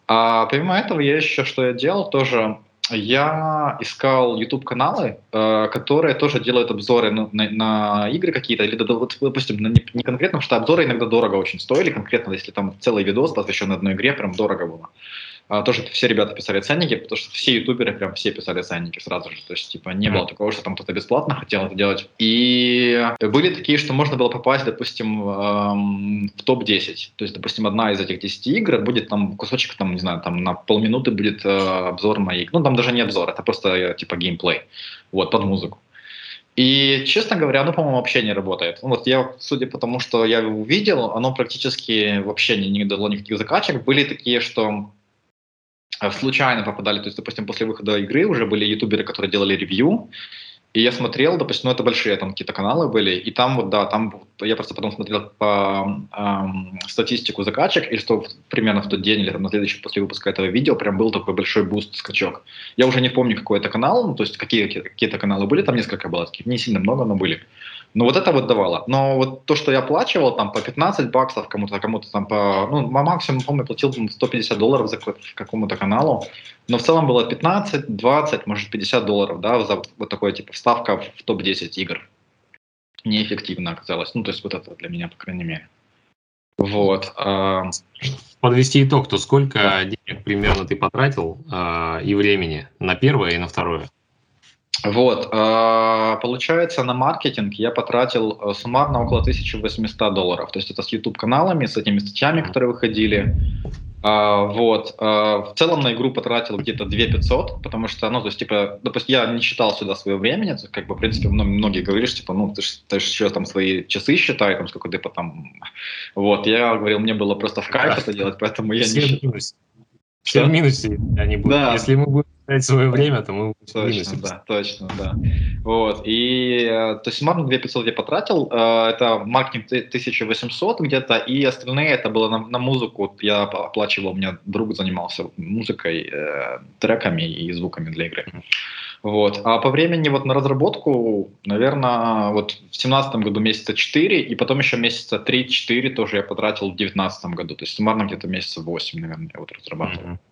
А помимо этого, я еще что я делал, тоже я искал YouTube-каналы, э, которые тоже делают обзоры на, на, на игры какие-то, или, допустим, на не, не конкретно, потому что обзоры иногда дорого очень стоили, конкретно, если там целый видос посвящен одной игре, прям дорого было. А, тоже все ребята писали ценники, потому что все ютуберы прям все писали ценники сразу же. То есть, типа, не было такого, что там кто-то бесплатно хотел это делать. И были такие, что можно было попасть, допустим, эм, в топ-10. То есть, допустим, одна из этих 10 игр будет там кусочек, там, не знаю, там на полминуты будет э, обзор моей. Ну, там даже не обзор, это просто э, типа геймплей. Вот, под музыку. И, честно говоря, оно, по-моему, вообще не работает. Ну, вот я, судя по тому, что я увидел, оно практически вообще не, не дало никаких закачек. Были такие, что случайно попадали, то есть, допустим, после выхода игры уже были ютуберы, которые делали ревью, и я смотрел, допустим, ну это большие там какие-то каналы были, и там вот, да, там я просто потом смотрел по эм, статистику закачек, и что примерно в тот день или там, на следующий после выпуска этого видео прям был такой большой буст, скачок. Я уже не помню, какой это канал, ну, то есть какие какие-то каналы были, там несколько было не сильно много, но были. Ну, вот это вот давало. Но вот то, что я оплачивал там по 15 баксов кому-то, кому-то там по... Ну, максимум, помню, платил 150 долларов за какому-то каналу. Но в целом было 15, 20, может 50 долларов, да, за вот такой типа вставка в топ-10 игр. неэффективно оказалось. Ну, то есть вот это для меня, по крайней мере. Вот. А, Подвести итог, то сколько денег примерно ты потратил а, и времени на первое и на второе? Вот, а, получается, на маркетинг я потратил э, суммарно около 1800 долларов. То есть это с YouTube-каналами, с этими статьями, которые выходили. А, вот. А, в целом на игру потратил где-то 2 500, потому что, ну, то есть, типа, допустим, я не считал сюда свое время, как бы, в принципе, многие говорили, что, типа, ну, ты же ты еще там свои часы считай, там, сколько ты потом... Вот, я говорил, мне было просто в кайф это делать, поэтому я не считал. Все в минусе они будут. Да. Если мы будем тратить свое время, то мы точно. Да, точно, да. Вот. И, э, то есть, суммарно 2500 я потратил. Э, это маркетинг 1800 где-то, и остальные это было на, на музыку. Я оплачивал, у меня друг занимался музыкой, э, треками и звуками для игры. Вот. А по времени вот на разработку, наверное, вот в семнадцатом году месяца 4, и потом еще месяца 3-4 тоже я потратил в девятнадцатом году. То есть суммарно где-то месяца 8, наверное, я вот разрабатывал. Mm-hmm.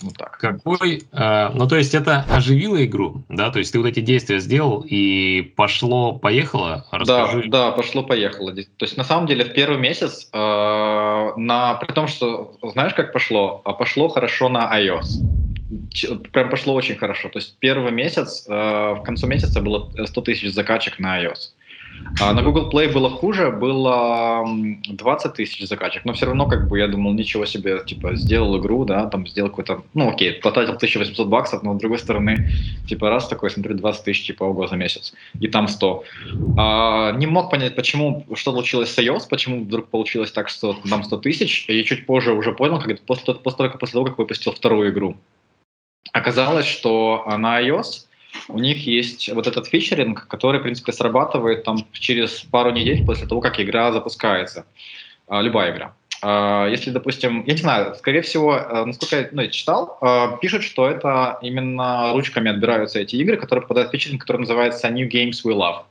Вот так. Какой, э, ну то есть это оживило игру, да, то есть ты вот эти действия сделал и пошло, поехало, расскажи. Да, да, пошло, поехало. То есть на самом деле в первый месяц, э, на, при том, что знаешь, как пошло, а пошло хорошо на iOS прям пошло очень хорошо. То есть первый месяц, э, в конце месяца было 100 тысяч закачек на iOS. А на Google Play было хуже, было 20 тысяч закачек, но все равно, как бы, я думал, ничего себе, типа, сделал игру, да, там, сделал какой-то, ну, окей, потратил 1800 баксов, но, с другой стороны, типа, раз такой, смотрю, 20 тысяч, типа, ого, за месяц, и там 100. А, не мог понять, почему, что случилось с iOS, почему вдруг получилось так, что там 100 тысяч, и чуть позже уже понял, как после, после, после того, как выпустил вторую игру. Оказалось, что на iOS у них есть вот этот фичеринг, который, в принципе, срабатывает там через пару недель после того, как игра запускается. А, любая игра. А, если, допустим, я не знаю, скорее всего, э, насколько я, ну, я читал, э, пишут, что это именно ручками отбираются эти игры, которые попадают в фичеринг, который называется New Games We Love.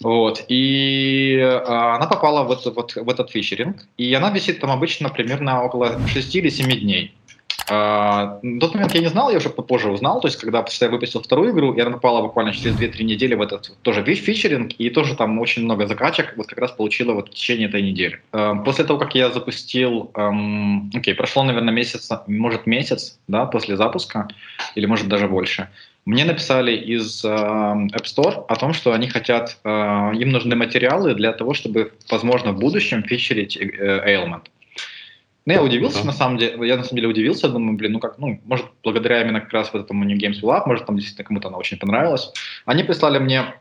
Вот, и э, она попала в, это, вот, в этот фичеринг, и она висит там обычно примерно около 6 или 7 дней. На тот момент я не знал, я уже попозже узнал, то есть когда я выпустил вторую игру, я напала буквально через 2-3 недели в этот тоже фичеринг, и тоже там очень много закачек вот как раз получила вот в течение этой недели. Uh, после того, как я запустил, um, окей, прошло, наверное, месяц, может месяц, да, после запуска, или может даже больше, мне написали из э, App Store о том, что они хотят, э, им нужны материалы для того, чтобы, возможно, в будущем фичерить э, Ailment. Ну, я удивился, да. на самом деле, я на самом деле удивился, думаю, блин, ну как, ну, может, благодаря именно как раз вот этому New Games Lab, может, там действительно кому-то она очень понравилась. Они прислали мне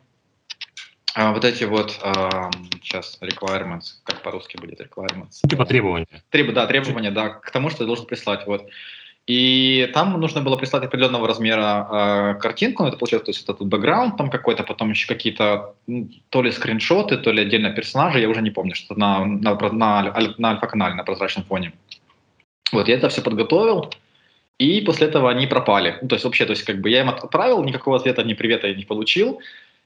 а, вот эти вот, а, сейчас, requirements, как по-русски будет requirements? Типа требования. Треб, да, требования, да, к тому, что ты должен прислать, вот. И там нужно было прислать определенного размера э, картинку, ну, это получается, то есть это тут бэкграунд там какой-то, потом еще какие-то то ли скриншоты, то ли отдельно персонажи, я уже не помню, что на, на, на, на альфа-канале, на прозрачном фоне. Вот, я это все подготовил, и после этого они пропали. Ну, то есть вообще, то есть как бы я им отправил, никакого ответа, ни привета я не получил,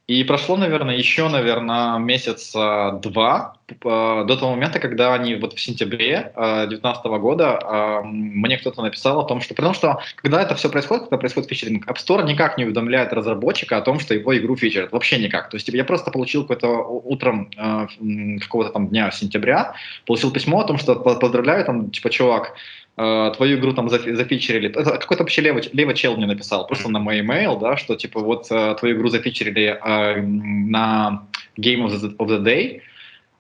и прошло, наверное, еще, наверное, месяца два до того момента, когда они вот в сентябре 2019 э, года э, мне кто-то написал о том, что... Потому что, когда это все происходит, когда происходит фичеринг, App Store никак не уведомляет разработчика о том, что его игру фичерят. Вообще никак. То есть я просто получил какое-то утром э, какого-то там дня сентября, получил письмо о том, что поздравляю, там, типа, чувак, э, твою игру там зафичерили. Это какой-то вообще левый, левый чел мне написал, просто на мой email, да, что типа вот э, твою игру зафичерили э, на Game of the, of the Day,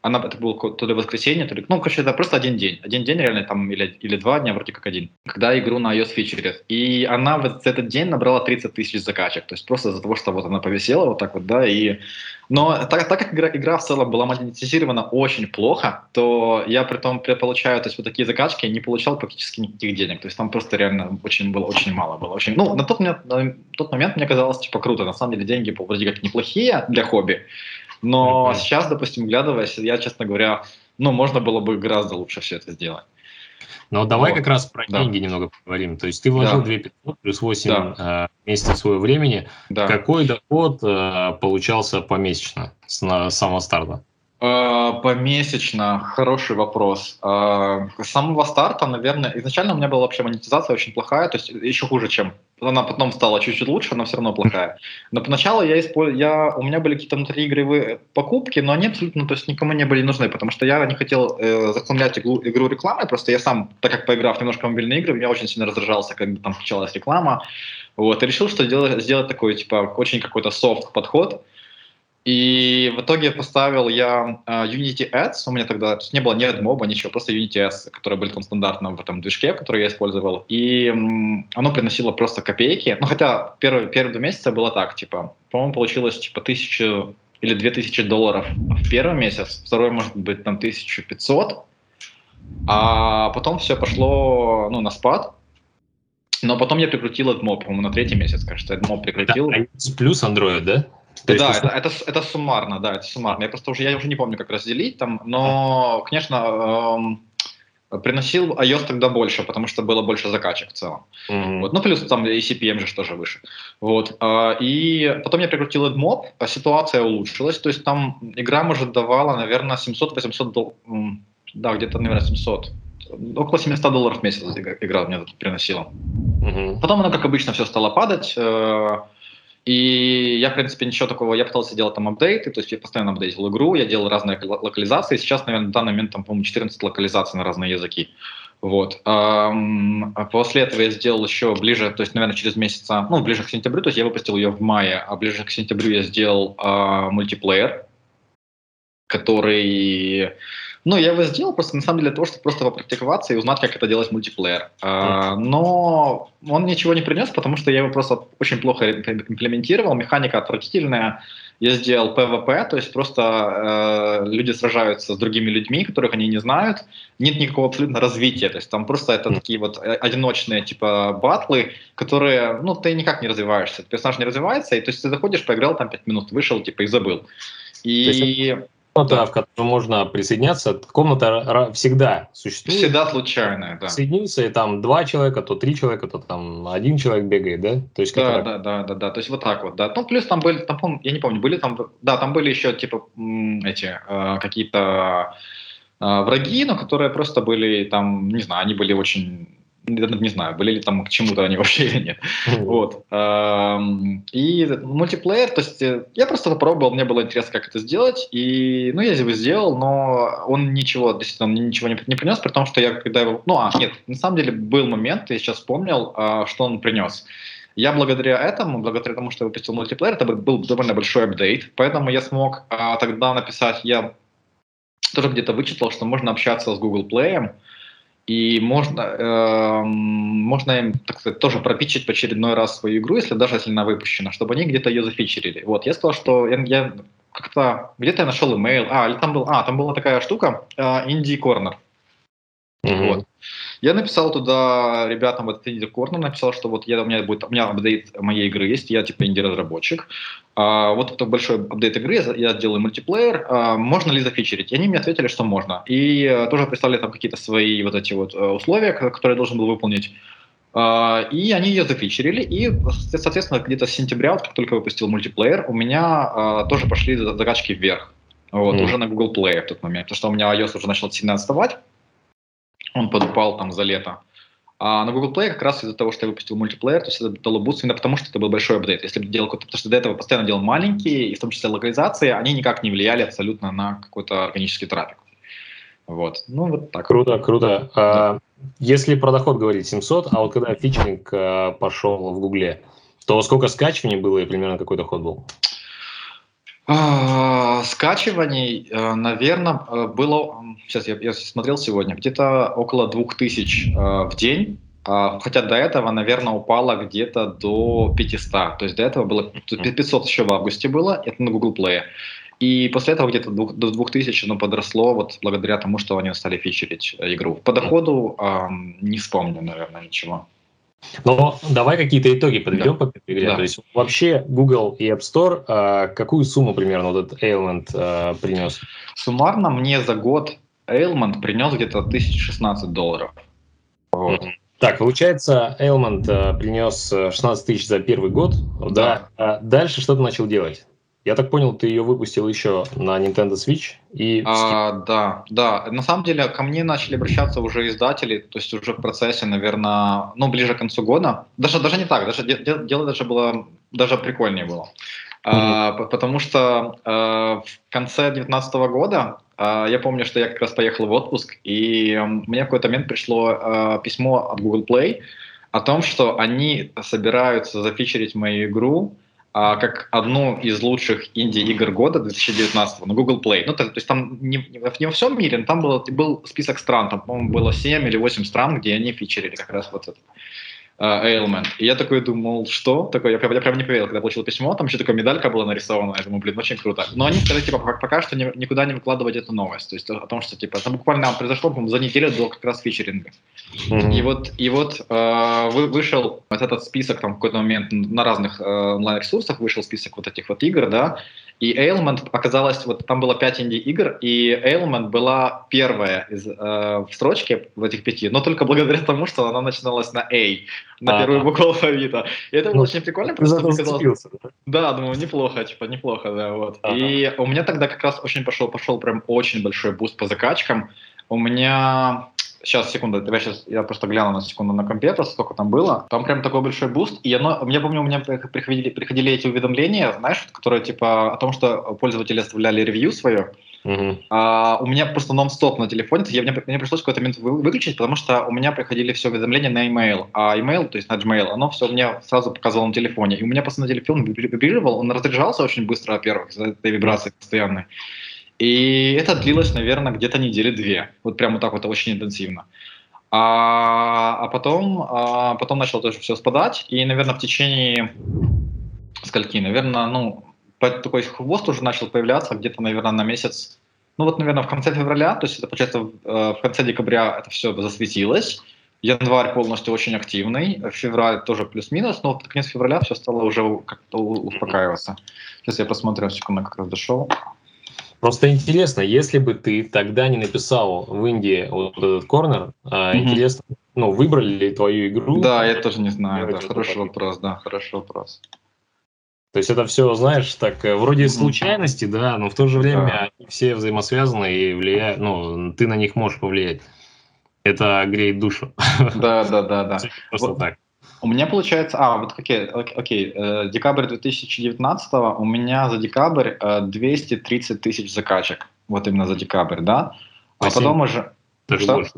она, это было то ли воскресенье, то ли... Ну, короче, это просто один день. Один день реально, там, или, или два дня, вроде как один. Когда игру на iOS фичерит. И она в этот день набрала 30 тысяч закачек. То есть просто из-за того, что вот она повисела вот так вот, да, и... Но так, так как игра, игра в целом была монетизирована очень плохо, то я при том получаю, то есть вот такие закачки, не получал практически никаких денег. То есть там просто реально очень было, очень мало было. Очень... Ну, на тот, момент, на тот момент мне казалось, типа, круто. На самом деле деньги вроде как неплохие для хобби. Но mm-hmm. сейчас, допустим, глядываясь, я, честно говоря, ну, можно было бы гораздо лучше все это сделать. Но давай вот. как раз про да. деньги немного поговорим. То есть ты вложил да. 2500 плюс 8 да. э, месяцев своего времени. Да. Какой доход э, получался помесячно с на самого старта? Э, помесячно, хороший вопрос. Э, с самого старта, наверное, изначально у меня была вообще монетизация очень плохая, то есть еще хуже, чем она потом стала чуть-чуть лучше, но все равно плохая. Но поначалу я использ... я... у меня были какие-то внутриигровые покупки, но они абсолютно то есть, никому не были нужны, потому что я не хотел э, захламлять игру, игру рекламой, просто я сам, так как поиграв немножко в мобильные игры, я очень сильно раздражался, когда там включалась реклама, вот, и решил, что сделать, сделать такой, типа, очень какой-то софт подход, и в итоге поставил я uh, Unity Ads, у меня тогда то есть не было ни AdMob, ничего, просто Unity Ads, которые были там стандартно в этом движке, который я использовал, и оно приносило просто копейки, ну хотя первые, первые два месяца было так, типа, по-моему, получилось типа тысячу или две тысячи долларов в первый месяц, второй может быть там 1500, а потом все пошло ну, на спад, но потом я прикрутил AdMob, по-моему, на третий месяц, кажется, AdMob прикрутил. Да, плюс Android, да? То да, есть, это, это, это суммарно, да, это суммарно. Я просто уже, я уже не помню, как разделить там, но, конечно, эм, приносил iOS тогда больше, потому что было больше закачек в целом. Mm-hmm. Вот. Ну, плюс там и CPM же тоже выше. Вот. Э, и потом я прикрутил AdMob, а ситуация улучшилась, то есть там игра, может, давала, наверное, 700-800 долларов, да, где-то, наверное, 700 около 700 долларов в месяц игра мне приносила. Угу. Потом она, как обычно, все стало падать. Э, и я, в принципе, ничего такого, я пытался делать там апдейты, то есть я постоянно апдейтил игру, я делал разные локализации, сейчас, наверное, в данный момент там, по-моему, 14 локализаций на разные языки. Вот. А после этого я сделал еще ближе, то есть, наверное, через месяц, ну, ближе к сентябрю, то есть я выпустил ее в мае, а ближе к сентябрю я сделал а, мультиплеер, который ну, я его сделал просто на самом деле для того, чтобы просто попрактиковаться и узнать, как это делать мультиплеер. А, но он ничего не принес, потому что я его просто очень плохо имплементировал. Механика отвратительная. Я сделал PvP, то есть просто э, люди сражаются с другими людьми, которых они не знают. Нет никакого абсолютно развития. То есть там просто это такие вот э, одиночные типа батлы, которые, ну, ты никак не развиваешься. Персонаж не развивается, и то есть ты заходишь, поиграл там 5 минут, вышел, типа, и забыл. И комната, в которую можно присоединяться, комната всегда существует. Всегда случайная, да. Соединился, и там два человека, то три человека, то там один человек бегает, да? То есть да, да, да, да, да, то есть вот так вот, да. Ну, плюс там были, там, я не помню, были там, да, там были еще, типа, эти, э, какие-то э, враги, но которые просто были там, не знаю, они были очень не знаю, были ли там к чему-то они вообще или нет. Вот. И мультиплеер, то есть э, я просто попробовал, мне было интересно, как это сделать, и, ну, я его сделал, но он ничего, действительно, мне ничего не, не принес, при том, что я, когда его, ну, а, нет, на самом деле был момент, я сейчас вспомнил, а, что он принес. Я благодаря этому, благодаря тому, что я выпустил мультиплеер, это был довольно большой апдейт, поэтому я смог а, тогда написать, я тоже где-то вычитал, что можно общаться с Google Play, и можно, э, можно им, так сказать, тоже пропичить в очередной раз свою игру, если даже если она выпущена, чтобы они где-то ее зафичерили. Вот, я сказал, что я, я как-то где-то я нашел имейл, а, или там был, а, там была такая штука, э, Indie Corner. Mm-hmm. Вот. Я написал туда ребятам в этот Indie Corner, написал, что вот я, у меня будет, у меня апдейт моей игры есть, я типа инди-разработчик. А, вот это большой апдейт игры, я, делаю мультиплеер, а, можно ли зафичерить? И они мне ответили, что можно. И а, тоже прислали там какие-то свои вот эти вот а, условия, которые я должен был выполнить. Uh, и они ее зафичерили, и, соответственно, где-то с сентября, вот, как только выпустил мультиплеер, у меня тоже пошли закачки вверх. Вот, mm. уже на Google Play в тот момент, потому что у меня iOS уже начал сильно отставать он подупал там за лето. А на Google Play как раз из-за того, что я выпустил мультиплеер, то есть это дало буст именно потому, что это был большой апдейт. Если бы делал какой-то, потому что до этого постоянно делал маленькие, и в том числе локализации, они никак не влияли абсолютно на какой-то органический трафик. Вот. Ну, вот так. Круто, круто. Да. А, если про доход говорить 700, а вот когда фичеринг а, пошел в Гугле, то сколько скачиваний было и примерно какой доход был? А, скачиваний, э, наверное, э, было, сейчас я, я смотрел сегодня, где-то около 2000 э, в день, а, хотя до этого, наверное, упало где-то до 500. То есть до этого было 500 еще в августе было, это на Google Play. И после этого где-то до 2000 оно подросло вот благодаря тому, что они стали фичерить игру. По доходу не вспомню, наверное, ничего. Но давай какие-то итоги подведем да. по этой игре. Да. То есть вообще Google и App Store а, какую сумму примерно вот этот Ailment а, принес? Суммарно мне за год Ailment принес где-то 1016 долларов. Вот. Так, получается, Ailment а, принес 16 тысяч за первый год, да. да. А дальше что ты начал делать? Я так понял, ты ее выпустил еще на Nintendo Switch и... А, да, да. На самом деле ко мне начали обращаться уже издатели, то есть уже в процессе, наверное, ну, ближе к концу года. Даже, даже не так, даже дело даже было, даже прикольнее было. Mm-hmm. А, потому что а, в конце 2019 года а, я помню, что я как раз поехал в отпуск, и мне в какой-то момент пришло а, письмо от Google Play о том, что они собираются зафичерить мою игру а, как одну из лучших инди-игр года 2019 на Google Play. Ну, то, то есть там не, не во всем мире, но там было, был список стран, там, по-моему, было 7 или 8 стран, где они фичерили как раз вот это. Ailment. И я такой думал, что? Такой, я, я прям не поверил, когда получил письмо, там еще такая медалька была нарисована, я думаю, блин, очень круто. Но они сказали, типа, пока что ни, никуда не выкладывать эту новость. То есть о том, что, типа, там буквально произошло, по за неделю до как раз фичеринга. Mm-hmm. И вот, и вот э, вышел вот этот список там в какой-то момент на разных э, онлайн-ресурсах, вышел список вот этих вот игр, да, и Ailment оказалось, вот там было 5 инди-игр, и Ailment была первая из, э, в строчке в этих пяти, но только благодаря тому, что она начиналась на A, на а, первую букву алфавита. И это было ну, очень прикольно, потому что казалось... Да, думаю, неплохо, типа, неплохо, да, вот. Ага. И у меня тогда как раз очень пошел, пошел прям очень большой буст по закачкам. У меня Сейчас, секунду, давай сейчас я просто гляну на секунду на компьютер, сколько там было. Там прям такой большой буст. И оно, я помню, у меня приходили, приходили эти уведомления, знаешь, которые типа о том, что пользователи оставляли ревью свое. Uh-huh. А, у меня просто нон-стоп на телефоне, я, мне, мне пришлось какой-то момент вы, выключить, потому что у меня приходили все уведомления на email, а email, то есть на Gmail, оно все мне сразу показывало на телефоне. И у меня просто на телефон вибрировал, он разряжался очень быстро, во-первых, из-за этой вибрации постоянной. И это длилось, наверное, где-то недели две. Вот прямо так вот очень интенсивно. А, а потом, а, потом начало тоже все спадать. И, наверное, в течение скольки, наверное, ну, такой хвост уже начал появляться где-то, наверное, на месяц. Ну вот, наверное, в конце февраля, то есть это, получается, в конце декабря это все засветилось. Январь полностью очень активный, февраль тоже плюс-минус, но вот конец февраля все стало уже как-то успокаиваться. Сейчас я посмотрю, секунду, как раз дошел. Просто интересно, если бы ты тогда не написал в Индии вот этот корнер, mm-hmm. интересно, ну, выбрали ли твою игру? Да, я тоже не знаю, да, хороший вопрос, да, хороший вопрос. То есть это все, знаешь, так э, вроде mm-hmm. случайности, да, но в то же время да. они все взаимосвязаны и влияют, ну, ты на них можешь повлиять. Это греет душу. Да, да, да, да. Просто вот. так. У меня получается, а, вот окей, окей, э, декабрь 2019 у меня за декабрь э, 230 тысяч закачек, вот именно за декабрь, да? А по потом 7, уже... Даже что? больше.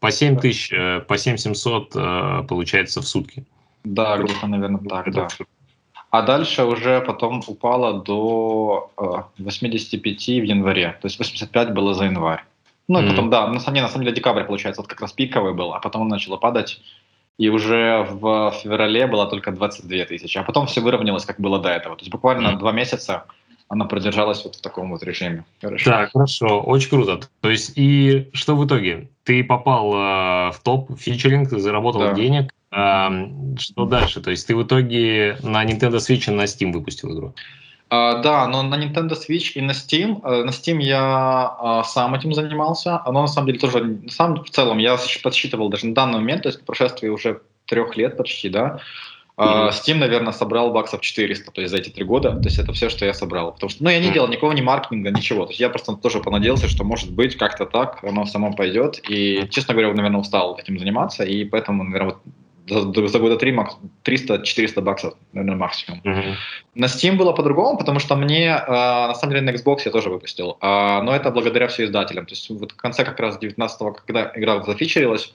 По 7 тысяч, э, по 7 700 э, получается в сутки. Да, где-то, наверное, так, да. А дальше уже потом упало до э, 85 в январе, то есть 85 было за январь. Ну и mm. потом, да, на самом, деле, на самом деле декабрь, получается, вот как раз пиковый был, а потом он начало падать и уже в феврале было только 22 тысячи, а потом все выровнялось, как было до этого. То есть буквально mm. два месяца она продержалась вот в таком вот режиме. Хорошо. Так, хорошо, очень круто. То есть и что в итоге? Ты попал э, в топ фичеринг, заработал да. денег. Э, что дальше? То есть ты в итоге на Nintendo Switch и на Steam выпустил игру? Uh, да, но на Nintendo Switch и на Steam. Uh, на Steam я uh, сам этим занимался. Оно на самом деле тоже, сам в целом, я подсчитывал даже на данный момент, то есть прошествии уже трех лет почти, да. Mm-hmm. Steam, наверное, собрал баксов 400, то есть за эти три года. То есть это все, что я собрал. Потому что, ну, я не делал никакого ни маркетинга, ничего. То есть я просто тоже понадеялся, что может быть как-то так, оно само пойдет. И, честно говоря, наверное, устал этим заниматься. И поэтому, наверное, вот за, года три 300-400 баксов, наверное, максимум. Uh-huh. На Steam было по-другому, потому что мне, э, на самом деле, на Xbox я тоже выпустил, э, но это благодаря все издателям. То есть вот в конце как раз 19-го, когда игра зафичерилась,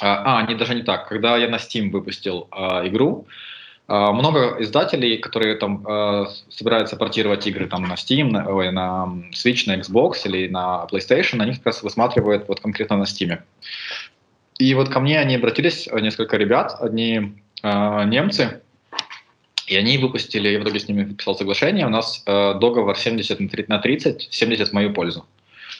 э, а, не, даже не так, когда я на Steam выпустил э, игру, много издателей, которые там uh, собираются портировать игры там на Steam, на, ой, на Switch, на Xbox или на PlayStation, они как раз высматривают вот конкретно на Steam. И вот ко мне они обратились, э, несколько ребят, одни э, немцы, и они выпустили, я в итоге с ними подписал соглашение, у нас э, договор 70 на 30, 70 в мою пользу.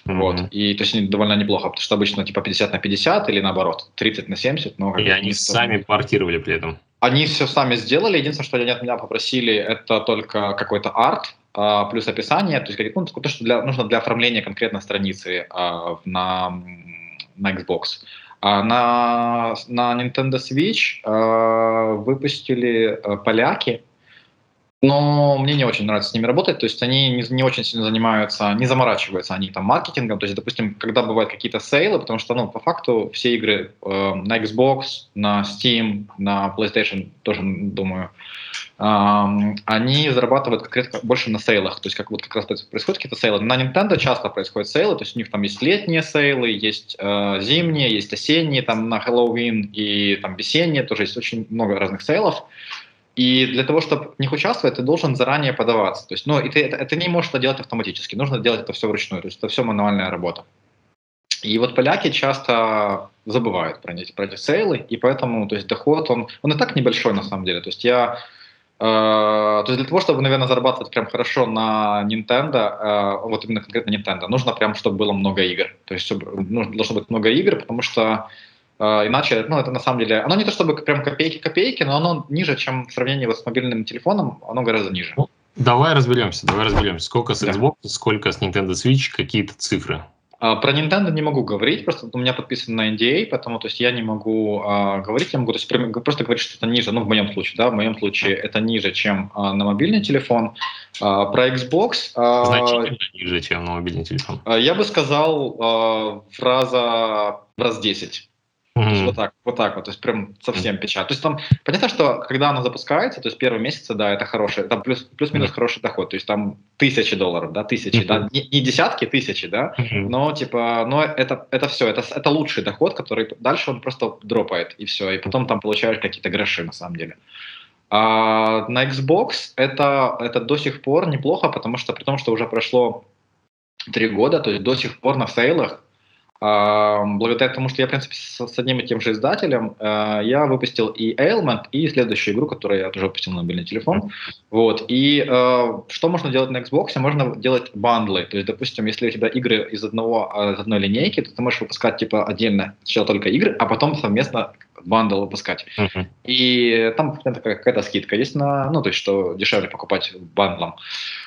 Mm-hmm. Вот. И то есть довольно неплохо, потому что обычно типа 50 на 50 или наоборот, 30 на 70. Но и они сами портировали при этом. Они все сами сделали. Единственное, что они от меня попросили, это только какой-то арт, а, плюс описание, то есть ну, то, что для, нужно для оформления конкретно страницы а, на, на Xbox. А на, на Nintendo Switch э, выпустили э, поляки. Но мне не очень нравится с ними работать, то есть они не, не очень сильно занимаются, не заморачиваются они там маркетингом, то есть, допустим, когда бывают какие-то сейлы, потому что, ну, по факту все игры э, на Xbox, на Steam, на PlayStation тоже, думаю, э, они зарабатывают конкретно больше на сейлах, то есть как вот как раз происходят какие-то сейлы. На Nintendo часто происходят сейлы, то есть у них там есть летние сейлы, есть э, зимние, есть осенние, там на Хэллоуин и там весенние, тоже есть очень много разных сейлов. И для того, чтобы в них участвовать, ты должен заранее подаваться. То есть, ну, и ты, это, это не можешь это делать автоматически, нужно делать это все вручную, то есть это все мануальная работа. И вот поляки часто забывают про эти, про эти сейлы, и поэтому, то есть доход, он, он и так небольшой на самом деле. То есть я, э, то есть для того, чтобы, наверное, зарабатывать прям хорошо на Nintendo, э, вот именно конкретно Nintendo, нужно прям, чтобы было много игр. То есть нужно, должно быть много игр, потому что иначе, ну, это на самом деле, оно не то чтобы прям копейки-копейки, но оно ниже, чем в сравнении вот с мобильным телефоном, оно гораздо ниже. Ну, давай разберемся, давай разберемся. Сколько с Xbox, да. сколько с Nintendo Switch, какие-то цифры? А, про Nintendo не могу говорить, просто у меня подписан на NDA, поэтому то есть я не могу а, говорить, я могу то есть, просто говорить, что это ниже, ну в моем случае, да, в моем случае это ниже, чем а, на мобильный телефон. А, про Xbox... А, Значительно ниже, чем на мобильный телефон. А, я бы сказал а, в раза в раз 10. Mm-hmm. То есть вот так, вот так вот, то есть прям совсем печаль. То есть там понятно, что когда она запускается, то есть первые месяцы, да, это хороший, там плюс, плюс-минус mm-hmm. хороший доход, то есть там тысячи долларов, да, тысячи, mm-hmm. да, не, не десятки, тысячи, да, mm-hmm. но типа, но это, это все, это, это лучший доход, который дальше он просто дропает, и все, и потом там получаешь какие-то гроши на самом деле. А на Xbox это, это до сих пор неплохо, потому что при том, что уже прошло три года, то есть до сих пор на сейлах Благодаря тому, что я, в принципе, с одним и тем же издателем, э, я выпустил и Ailment, и следующую игру, которую я тоже выпустил на мобильный телефон. Вот. И э, что можно делать на Xbox? Можно делать бандлы. То есть, допустим, если у тебя игры из, одного, э, из одной линейки, то ты можешь выпускать типа отдельно сначала только игры, а потом совместно бандл выпускать. Uh-huh. И там какая-то скидка есть на, ну, то есть, что дешевле покупать бандлом. А,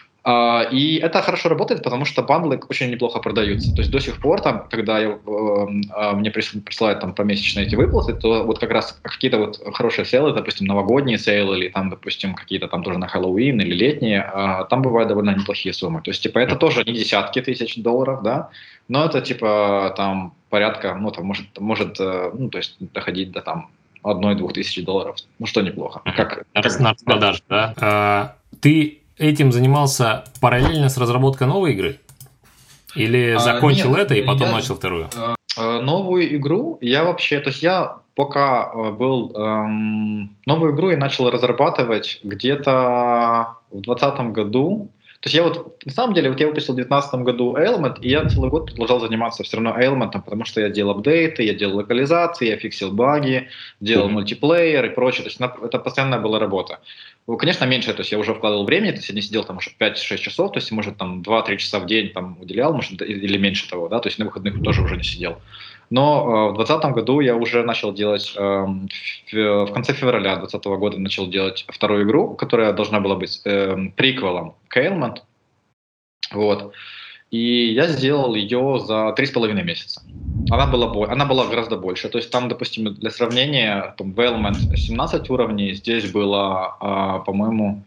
и это хорошо работает, потому что бандлы очень неплохо продаются. То есть до сих пор, там, когда я, э, э, мне присылают там помесячные эти выплаты, то вот как раз какие-то вот хорошие сейлы, допустим, новогодние сейлы или там, допустим, какие-то там тоже на Хэллоуин или летние, э, там бывают довольно неплохие суммы. То есть, типа, это тоже не десятки тысяч долларов, да, но это типа там порядка, ну, там может, может э, ну, то есть доходить до там одной-двух тысяч долларов, ну, что неплохо. Как, как, на продаж, да? да? А, ты этим занимался параллельно с разработкой новой игры? Или а, закончил а, нет, это и потом я, начал вторую? Э, новую игру я вообще, то есть я пока э, был эм, новую игру я начал разрабатывать где-то в 2020 году. То есть я вот, на самом деле, вот я выпустил в 2019 году Element, и я целый год продолжал заниматься все равно Element, потому что я делал апдейты, я делал локализации, я фиксил баги, делал mm-hmm. мультиплеер и прочее. То есть это постоянная была работа. Ну, конечно, меньше, то есть я уже вкладывал времени, то есть я не сидел там уже 5-6 часов, то есть, может, там 2-3 часа в день там уделял, может, или меньше того, да, то есть на выходных тоже уже не сидел. Но э, в 2020 году я уже начал делать, э, в, в конце февраля 2020 года начал делать вторую игру, которая должна была быть э, приквелом к Ailment. Вот. И я сделал ее за три с половиной месяца. Она была, она была гораздо больше. То есть там, допустим, для сравнения, там в Element 17 уровней, здесь было, а, по-моему,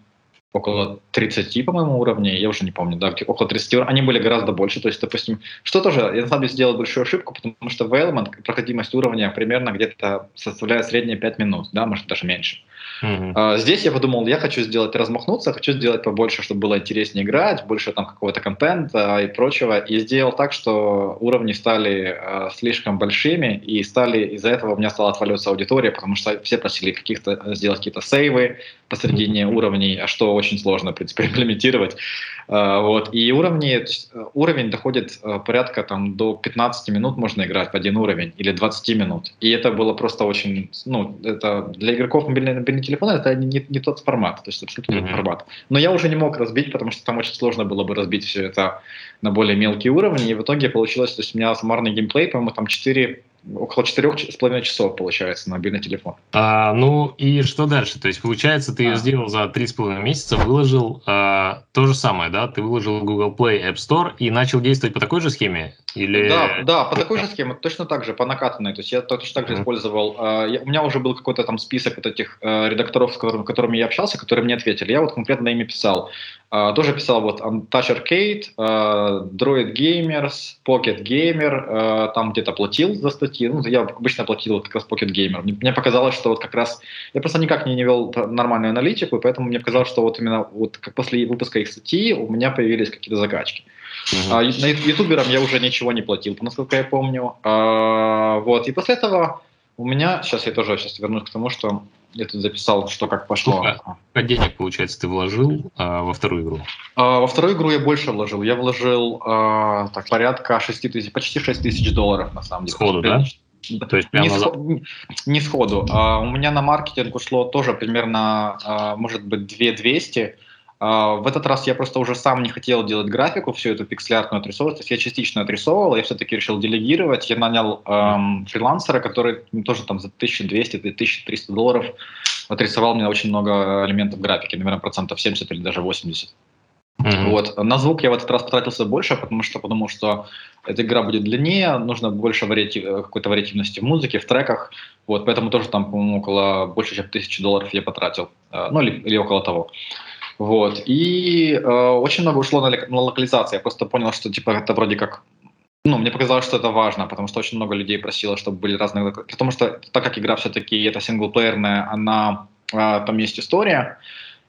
около 30, по-моему, уровней, я уже не помню, да, около 30 уровней, они были гораздо больше, то есть, допустим, что тоже, я на самом деле сделал большую ошибку, потому что в проходимость уровня примерно где-то составляет средние 5 минут, да, может даже меньше. Mm-hmm. Здесь я подумал, я хочу сделать размахнуться, хочу сделать побольше, чтобы было интереснее играть, больше там какого-то контента и прочего. И сделал так, что уровни стали э, слишком большими, и стали из-за этого у меня стала отваливаться аудитория, потому что все просили каких-то э, сделать какие-то сейвы посредине mm-hmm. уровней, а что очень сложно, в принципе, имплементировать. Э, вот. И уровни, э, уровень доходит э, порядка там, до 15 минут можно играть в один уровень, или 20 минут. И это было просто очень, ну, это для игроков мобильного мобильный телефона это не, не, тот формат, то есть абсолютно mm-hmm. не тот формат. Но я уже не мог разбить, потому что там очень сложно было бы разбить все это на более мелкие уровни, и в итоге получилось, то есть у меня суммарный геймплей, по-моему, там 4 около четырех с половиной часов, получается, на мобильный телефон. А, ну и что дальше? То есть, получается, ты а. ее сделал за три с половиной месяца, выложил а, то же самое, да? Ты выложил Google Play App Store и начал действовать по такой же схеме? Или... Да, да, по такой же схеме, точно так же, по накатанной. То есть я точно так же mm-hmm. использовал. А, я, у меня уже был какой-то там список вот этих а, редакторов, с которыми, которыми я общался, которые мне ответили. Я вот конкретно ими писал. А, тоже писал вот Touch Arcade, а, Droid Gamers, Pocket Gamer, а, там где-то платил за статьи. Ну, я обычно платил как раз Pocket Gamer. Мне, показалось, что вот как раз... Я просто никак не, вел нормальную аналитику, и поэтому мне показалось, что вот именно вот как после выпуска их статьи у меня появились какие-то закачки. Uh-huh. А, на ютуберам я уже ничего не платил, насколько я помню. А, вот. И после этого у меня, сейчас я тоже сейчас вернусь к тому, что я тут записал, что как пошло. А денег, получается, ты вложил а, во вторую игру? А, во вторую игру я больше вложил. Я вложил а, так, порядка 6 тысяч, почти 6 тысяч долларов, на самом деле. Сходу, да? То есть не, назад... сход, не сходу. А, у меня на маркетинг ушло тоже примерно, а, может быть, 2 200 а, в этот раз я просто уже сам не хотел делать графику, всю эту пикселярную отрисовывать, то есть я частично отрисовывал, я все-таки решил делегировать, я нанял эм, фрилансера, который тоже там за 1200-1300 долларов отрисовал мне очень много элементов графики, наверное, процентов 70 или даже 80. Mm-hmm. Вот. На звук я в этот раз потратился больше, потому что подумал, что эта игра будет длиннее, нужно больше вариатив, какой-то вариативности в музыке, в треках. Вот, поэтому тоже там, по-моему, около больше, чем тысячи долларов я потратил. Э, ну, или, или около того. Вот. И э, очень много ушло на, на локализацию. Я просто понял, что типа это вроде как ну, мне показалось, что это важно, потому что очень много людей просило, чтобы были разные... Потому что так как игра все-таки это синглплеерная, она, э, там есть история,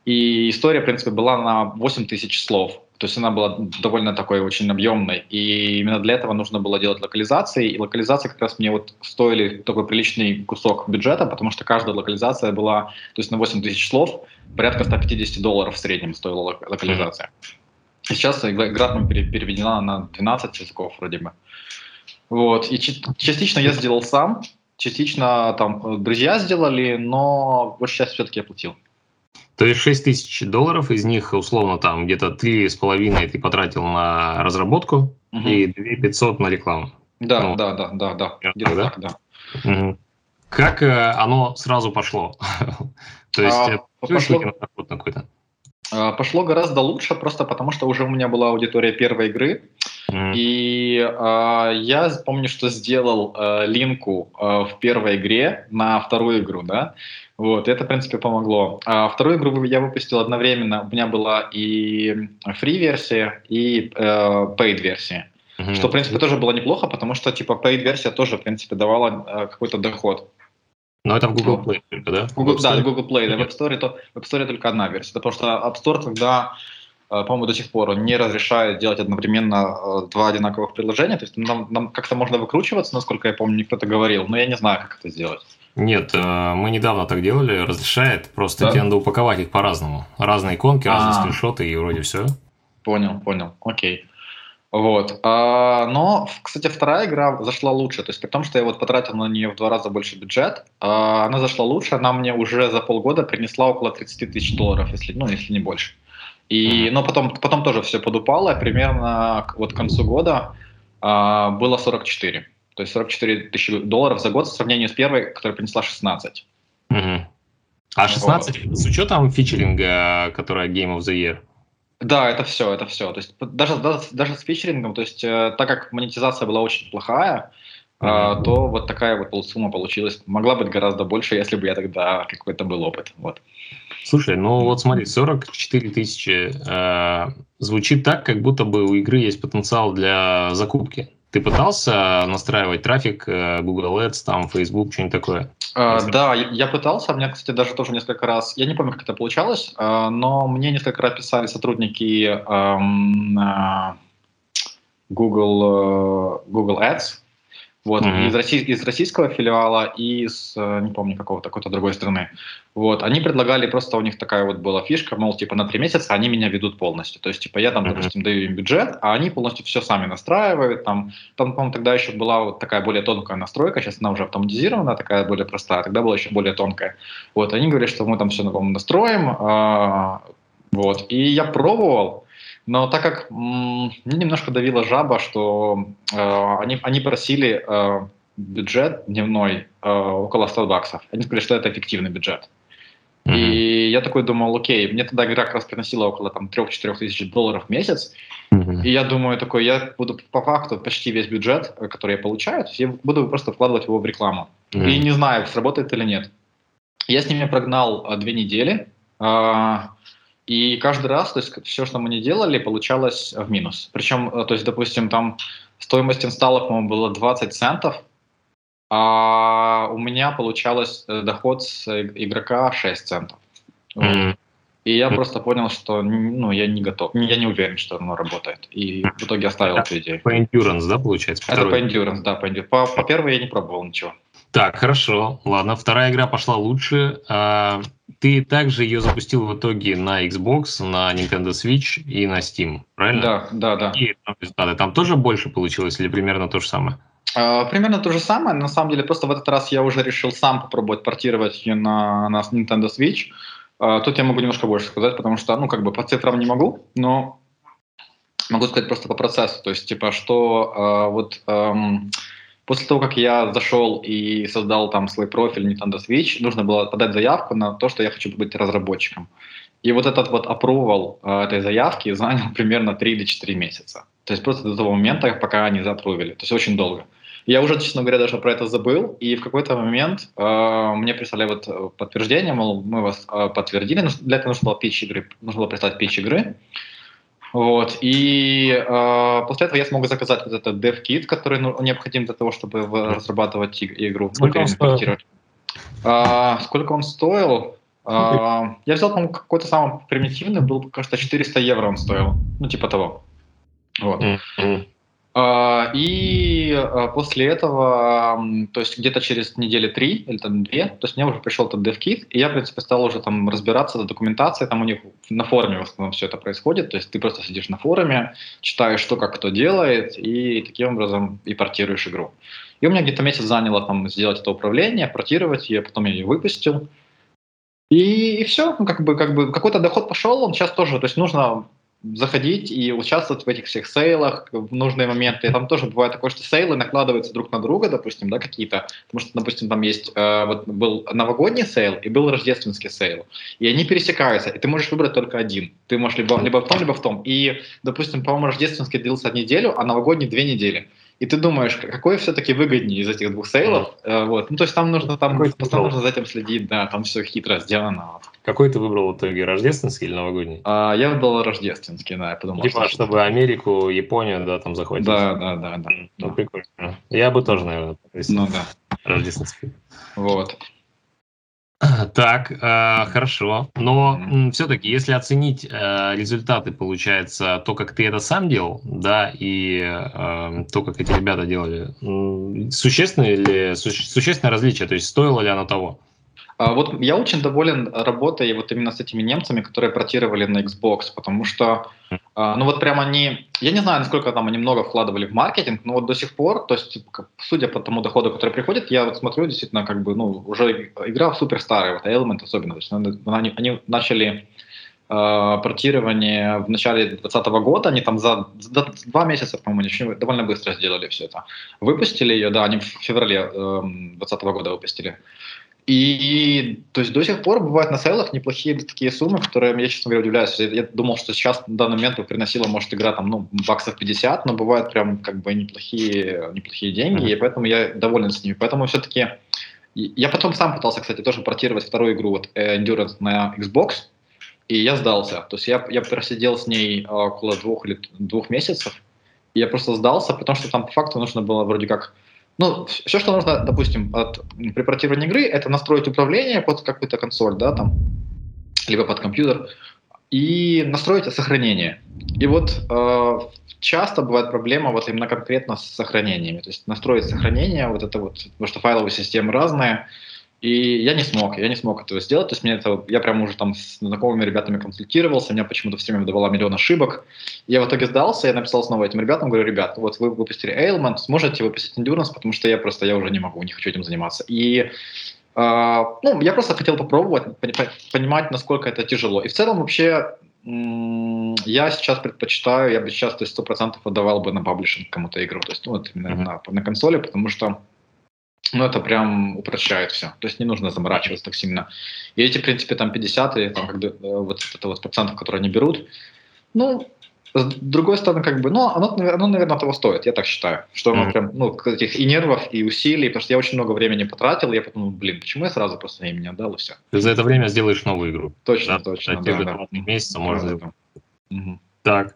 и история, в принципе, была на 8 тысяч слов. То есть она была довольно такой очень объемной. И именно для этого нужно было делать локализации. И локализации как раз мне вот стоили такой приличный кусок бюджета, потому что каждая локализация была, то есть на 8 тысяч слов, порядка 150 долларов в среднем стоила локализация. И сейчас игра переведена на 12 языков вроде бы. Вот. И частично я сделал сам, частично там друзья сделали, но большую часть все-таки я платил. То есть 6 тысяч долларов, из них условно там где-то три с половиной ты потратил на разработку угу. и 2 500 на рекламу. Да, ну, да, да, да, да, где-то да? так, да. Угу. Как э, оно сразу пошло? То есть а, э, пошло, какой-то? А, пошло гораздо лучше, просто потому что уже у меня была аудитория первой игры, mm. и э, я помню, что сделал э, линку э, в первой игре на вторую игру, да, вот, это, в принципе, помогло. А вторую игру я выпустил одновременно. У меня была и free-версия, и э, paid-версия. Mm-hmm. Что, в принципе, тоже было неплохо, потому что, типа, paid-версия тоже, в принципе, давала э, какой-то доход. Но это в Google Play только, да? Google, да, Google Play. Да, в App Store, то, в App Store только одна версия. Потому что App Store тогда, э, по-моему, до сих пор не разрешает делать одновременно э, два одинаковых приложения. То есть нам, нам как-то можно выкручиваться, насколько я помню, кто-то говорил, но я не знаю, как это сделать. Нет, э, мы недавно так делали, разрешает, просто да? тебе надо упаковать их по-разному. Разные иконки, разные А-а-а. скриншоты и вроде все. Понял, понял, окей. Вот. А, но, кстати, вторая игра зашла лучше. То есть при том, что я вот потратил на нее в два раза больше бюджет, а, она зашла лучше, она мне уже за полгода принесла около 30 тысяч долларов, если, ну, если не больше. И, но потом, потом тоже все подупало, примерно вот к концу года а, было 44. То есть 44 тысячи долларов за год в сравнении с первой, которая принесла 16. Угу. А 16 вот. с учетом фичеринга, которая Game of the Year? Да, это все, это все. То есть даже, даже, даже с фичерингом, то есть э, так как монетизация была очень плохая, mm-hmm. э, то вот такая вот сумма получилась. Могла быть гораздо больше, если бы я тогда какой-то был опыт. Вот. Слушай, ну вот смотри, 44 тысячи э, звучит так, как будто бы у игры есть потенциал для закупки. Ты пытался настраивать трафик э, Google Ads, там, Facebook, что-нибудь такое? Uh, да, я пытался. У меня, кстати, даже тоже несколько раз, я не помню, как это получалось, uh, но мне несколько раз писали сотрудники um, Google, Google Ads, вот, mm-hmm. из, россий, из российского филиала и из, э, не помню, какого-то, какой-то другой страны. Вот, они предлагали, просто у них такая вот была фишка, мол, типа, на три месяца они меня ведут полностью. То есть, типа, я там, mm-hmm. допустим, даю им бюджет, а они полностью все сами настраивают. Там, там по-моему, тогда еще была вот такая более тонкая настройка, сейчас она уже автоматизирована, такая более простая, тогда была еще более тонкая. Вот, они говорят, что мы там все, по настроим, а, вот, и я пробовал, но так как мне немножко давила жаба, что э, они, они просили э, бюджет дневной э, около 100 баксов. Они сказали, что это эффективный бюджет. Mm-hmm. И я такой думал, окей, мне тогда игра как раз приносила около там 3-4 тысяч долларов в месяц. Mm-hmm. И я думаю, такой, я буду по факту почти весь бюджет, э, который я получаю, то есть я буду просто вкладывать его в рекламу. Mm-hmm. И не знаю, сработает или нет. Я с ними прогнал а, две недели. А, и каждый раз, то есть все, что мы не делали, получалось в минус. Причем, э, то есть, допустим, там стоимость инсталла, по-моему, была 20 центов, а у меня получалось э, доход с игрока 6 центов. Mm-hmm. И я просто понял, что ну, я не готов, я не уверен, что оно работает. И в итоге оставил эту идею. По endurance, да, получается? Это по endurance, да, по endurance. По, по первой я не пробовал ничего. Так, хорошо. Ладно, вторая игра пошла лучше. А, ты также ее запустил в итоге на Xbox, на Nintendo Switch и на Steam, правильно? Да, да, да. И результаты там тоже больше получилось или примерно то же самое? А, примерно то же самое. На самом деле, просто в этот раз я уже решил сам попробовать портировать ее на, на Nintendo Switch. А, тут я могу немножко больше сказать, потому что, ну, как бы по цифрам не могу, но могу сказать просто по процессу. То есть, типа, что вот После того, как я зашел и создал там свой профиль Nintendo Switch, нужно было подать заявку на то, что я хочу быть разработчиком. И вот этот вот approval э, этой заявки занял примерно 3 или 4 месяца. То есть просто до того момента, пока они запровили. То есть очень долго. Я уже, честно говоря, даже про это забыл, и в какой-то момент э, мне прислали вот э, подтверждение, мол, мы вас э, подтвердили, для этого нужно было пич игры, нужно было прислать пич игры, вот. И э, после этого я смогу заказать вот этот dev-kit, который ну, необходим для того, чтобы разрабатывать игру. Сколько он стоил? А, сколько он стоил? А, я взял, по-моему, какой-то самый примитивный, был, кажется, 400 евро он стоил. Ну, типа того. Вот. Mm-hmm. А, и а, после этого, то есть где-то через недели три или там две, то есть мне уже пришел этот DevKit, и я, в принципе, стал уже там разбираться за документацией, там у них на форуме в основном все это происходит, то есть ты просто сидишь на форуме, читаешь, что как кто делает, и таким образом и портируешь игру. И у меня где-то месяц заняло там сделать это управление, портировать ее, потом я ее выпустил. И, и все, ну, как бы, как бы какой-то доход пошел, он сейчас тоже, то есть нужно заходить и участвовать в этих всех сейлах в нужные моменты. И там тоже бывает такое, что сейлы накладываются друг на друга, допустим, да, какие-то. Потому что, допустим, там есть, э, вот был новогодний сейл и был рождественский сейл. И они пересекаются, и ты можешь выбрать только один. Ты можешь либо, либо в том, либо в том. И, допустим, по-моему, рождественский длился неделю, а новогодний две недели и ты думаешь, какой все-таки выгоднее из этих двух сейлов. Mm. Вот. Ну, то есть там нужно, там, там нужно за этим следить, да, там все хитро сделано. Какой ты выбрал в итоге, рождественский или новогодний? А, я выбрал рождественский, да, я подумал. Типа, что чтобы Америку, Японию, да, там захватить. Да, да, да, да. Ну, да. прикольно. Я бы тоже, наверное, ну, да. рождественский. Вот. Так, э, хорошо. Но mm-hmm. все-таки, если оценить э, результаты, получается, то, как ты это сам делал, да, и э, то, как эти ребята делали, э, существенное ли суще, существенное различие? То есть стоило ли оно того? А, вот я очень доволен работой вот именно с этими немцами, которые протировали на Xbox, потому что, а, ну вот прямо они, я не знаю, насколько там они много вкладывали в маркетинг, но вот до сих пор, то есть, судя по тому доходу, который приходит, я вот смотрю, действительно, как бы, ну, уже игра супер старая, вот Element особенно, то есть они, они начали э, портирование в начале 2020 года, они там за, за два месяца, по-моему, довольно быстро сделали все это. Выпустили ее, да, они в феврале 2020 э, года выпустили. И то есть до сих пор бывают на сейлах неплохие такие суммы, которые я, честно говоря, удивляюсь. Я, я думал, что сейчас в данный момент приносила, может, игра там, ну, баксов 50, но бывают прям как бы неплохие, неплохие деньги, mm-hmm. и поэтому я доволен с ними. Поэтому все-таки я потом сам пытался, кстати, тоже портировать вторую игру вот Endurance на Xbox, и я сдался. То есть я, я просидел с ней около двух или двух месяцев, и я просто сдался, потому что там по факту нужно было вроде как ну, все, что нужно, допустим, от, при портировании игры, это настроить управление под какую-то консоль, да, там, либо под компьютер, и настроить сохранение. И вот э, часто бывает проблема вот именно конкретно с сохранениями. То есть настроить сохранение, вот это вот, потому что файловые системы разные, и я не смог, я не смог этого сделать. То есть мне это, я прям уже там с знакомыми ребятами консультировался, меня почему-то все время давала миллион ошибок. Я в итоге сдался, я написал снова этим ребятам, говорю, ребят, вот вы выпустили Ailment, сможете выпустить Endurance, потому что я просто, я уже не могу, не хочу этим заниматься. И э, ну, я просто хотел попробовать, понимать, насколько это тяжело. И в целом вообще я сейчас предпочитаю, я бы сейчас то есть, 100% отдавал бы на паблишинг кому-то игру, то есть ну, вот именно mm-hmm. на, на консоли, потому что ну, это прям упрощает все. То есть не нужно заморачиваться так сильно. И эти, в принципе, там 50 и там, как, вот это вот процентов, которые они берут, ну, с другой стороны, как бы, ну, оно, оно, наверное, того стоит, я так считаю. Что оно mm-hmm. прям, ну, этих и нервов, и усилий, потому что я очень много времени потратил, я подумал, блин, почему я сразу просто времени отдал, и все. Ты за это время сделаешь новую игру. Точно, да? точно, да, да, да. месяца можно... Да, угу. Так,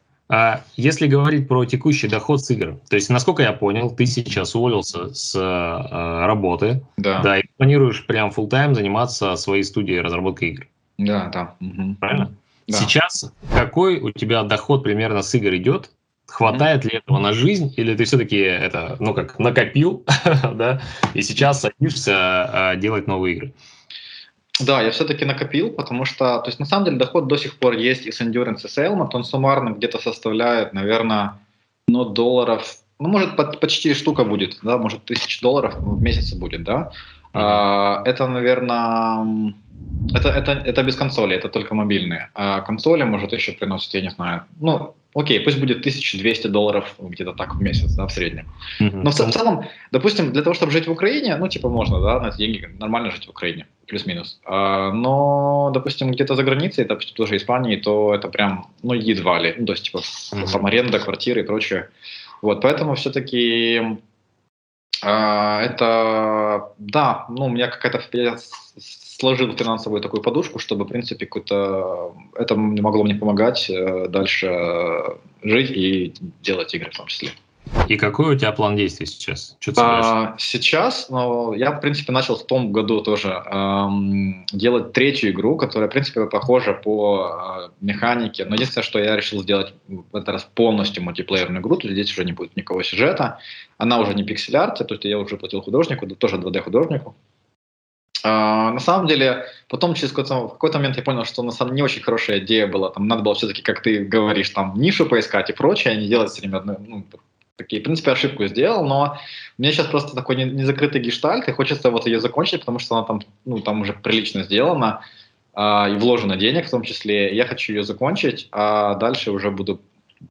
если говорить про текущий доход с игр, то есть, насколько я понял, ты сейчас уволился с э, работы, да. да, и планируешь прям full тайм заниматься своей студией разработки игр. Да, да. Угу. Правильно? Да. Сейчас какой у тебя доход примерно с игр идет? Хватает mm-hmm. ли этого на жизнь, или ты все-таки это, ну как, накопил, да, и сейчас садишься а, делать новые игры? Да, я все-таки накопил, потому что, то есть на самом деле доход до сих пор есть и с Endurance, и с Elmont, он суммарно где-то составляет, наверное, ну, долларов, ну, может, под, почти штука будет, да, может, тысяч долларов в месяц будет, да. Mm-hmm. А, это, наверное, это, это, это без консоли, это только мобильные. А консоли, может, еще приносит, я не знаю, ну, окей, пусть будет 1200 долларов где-то так в месяц, да, в среднем. Mm-hmm. Но в, в целом, допустим, для того, чтобы жить в Украине, ну, типа, можно, да, на эти деньги нормально жить в Украине, плюс-минус. А, но, допустим, где-то за границей, допустим, тоже Испании, то это прям, ну, едва ли. Ну, то есть, типа, mm-hmm. там аренда, квартиры и прочее. Вот, поэтому все-таки а, это, да, ну, у меня какая-то, я сложил финансовую такую подушку, чтобы, в принципе, какое-то это могло мне помогать э, дальше жить и делать игры в том числе. И какой у тебя план действий сейчас? Что а, сейчас ну, я, в принципе, начал в том году тоже эм, делать третью игру, которая, в принципе, похожа по э, механике. Но единственное, что я решил сделать в этот раз полностью мультиплеерную игру, то есть здесь уже не будет никакого сюжета. Она уже не пиксель-арт, то есть я уже платил художнику, тоже 2D-художнику. А, на самом деле, потом через какой-то, какой момент я понял, что на самом деле не очень хорошая идея была. Там надо было все-таки, как ты говоришь, там нишу поискать и прочее, а не делать все время одно, ну, такие, в принципе, ошибку сделал, но меня сейчас просто такой незакрытый гештальт, и хочется вот ее закончить, потому что она там, ну, там уже прилично сделана, э, и вложено денег в том числе. Я хочу ее закончить, а дальше уже буду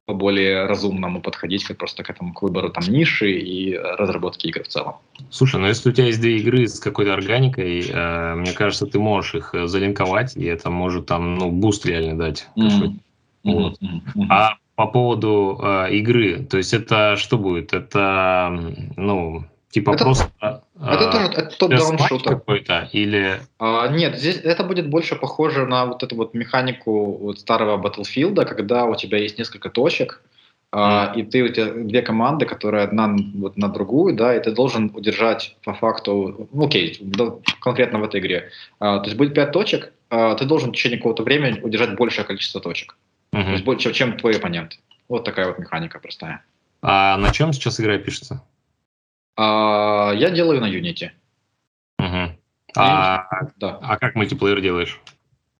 более разумному подходить как просто к этому к выбору там ниши и разработке игр в целом. Слушай, ну если у тебя есть две игры с какой-то органикой, э, мне кажется, ты можешь их э, залинковать, и это может там ну буст реально дать. Mm-hmm. Вот. Mm-hmm. А по поводу э, игры, то есть это что будет? Это ну Типа это, просто... Это тоже это top-down шутер. какой-то или... А, нет, здесь это будет больше похоже на вот эту вот механику вот старого Battlefield, когда у тебя есть несколько точек, mm. и ты у тебя две команды, которые одна вот на другую, да, и ты должен удержать по факту, ну окей, конкретно в этой игре. А, то есть будет пять точек, а, ты должен в течение какого-то времени удержать большее количество точек. Mm-hmm. То есть больше, чем твой оппонент. Вот такая вот механика простая. А на чем сейчас игра пишется? А, я делаю на Unity. Угу. А, да. а как мультиплеер делаешь?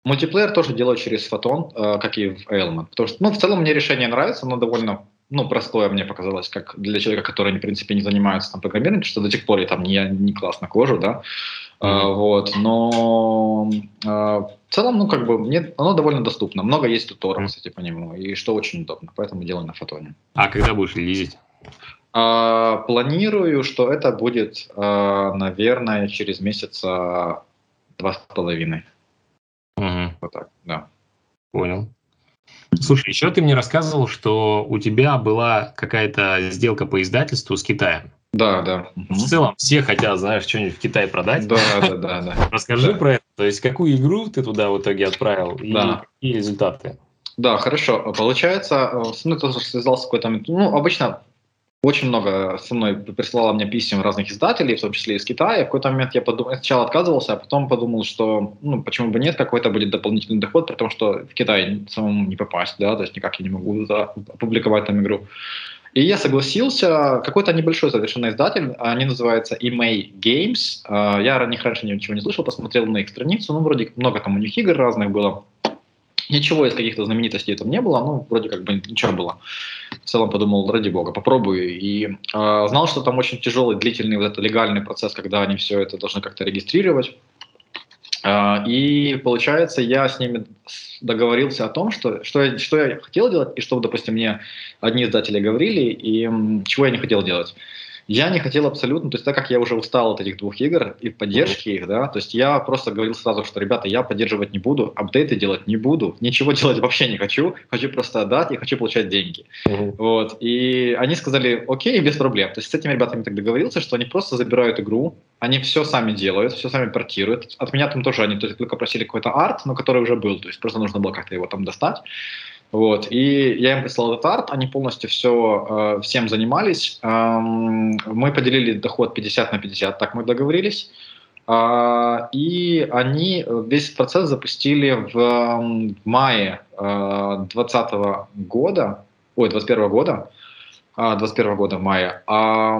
Мультиплеер тоже делаю через Photon, э, как и в Element. Потому что, ну, в целом мне решение нравится, оно довольно ну, простое мне показалось, как для человека, который, в принципе, не занимается там программированием, что до сих пор я там не, не классно кожу, да, mm-hmm. uh, вот, но uh, в целом, ну, как бы, мне оно довольно доступно, много есть туторов, mm-hmm. кстати, по нему, и что очень удобно, поэтому делаю на фотоне. А когда будешь релизить? А, планирую, что это будет, а, наверное, через месяца два с половиной. Угу. Вот так, да. Понял. Слушай, еще ты мне рассказывал, что у тебя была какая-то сделка по издательству с Китаем. Да, да. В целом все хотят, знаешь, что-нибудь в Китай продать. Да, да, да. да. Расскажи про это. То есть какую игру ты туда в итоге отправил и какие результаты? Да, хорошо. Получается, э, со мной тоже связался какой-то... Ну, обычно очень много со мной присылало мне писем разных издателей, в том числе из Китая. В какой-то момент я подумал, сначала отказывался, а потом подумал, что ну, почему бы нет, какой-то будет дополнительный доход, потому что в Китай самому не попасть, да, то есть никак я не могу опубликовать там игру. И я согласился, какой-то небольшой совершенно издатель, они называются EMA Games. А, я о них раньше ничего не слышал, посмотрел на их страницу, ну, вроде много там у них игр разных было. Ничего из каких-то знаменитостей там не было, ну, вроде как бы ничего было. В целом подумал, ради бога, попробую. И э, знал, что там очень тяжелый, длительный вот этот легальный процесс, когда они все это должны как-то регистрировать. Э, и получается, я с ними договорился о том, что, что, я, что я хотел делать, и что, допустим, мне одни издатели говорили, и чего я не хотел делать. Я не хотел абсолютно, то есть так как я уже устал от этих двух игр и поддержки их, да, то есть я просто говорил сразу, что, ребята, я поддерживать не буду, апдейты делать не буду, ничего делать вообще не хочу, хочу просто отдать и хочу получать деньги. Uh-huh. Вот, и они сказали, окей, без проблем. То есть с этими ребятами так договорился, что они просто забирают игру, они все сами делают, все сами портируют. От меня там тоже они то есть, только просили какой-то арт, но который уже был, то есть просто нужно было как-то его там достать. Вот. И я им прислал этот арт, они полностью все, э, всем занимались. Эм, мы поделили доход 50 на 50, так мы договорились. Э, и они весь процесс запустили в, в мае 2020 э, года, ой, 21 года, 21 года в мае, а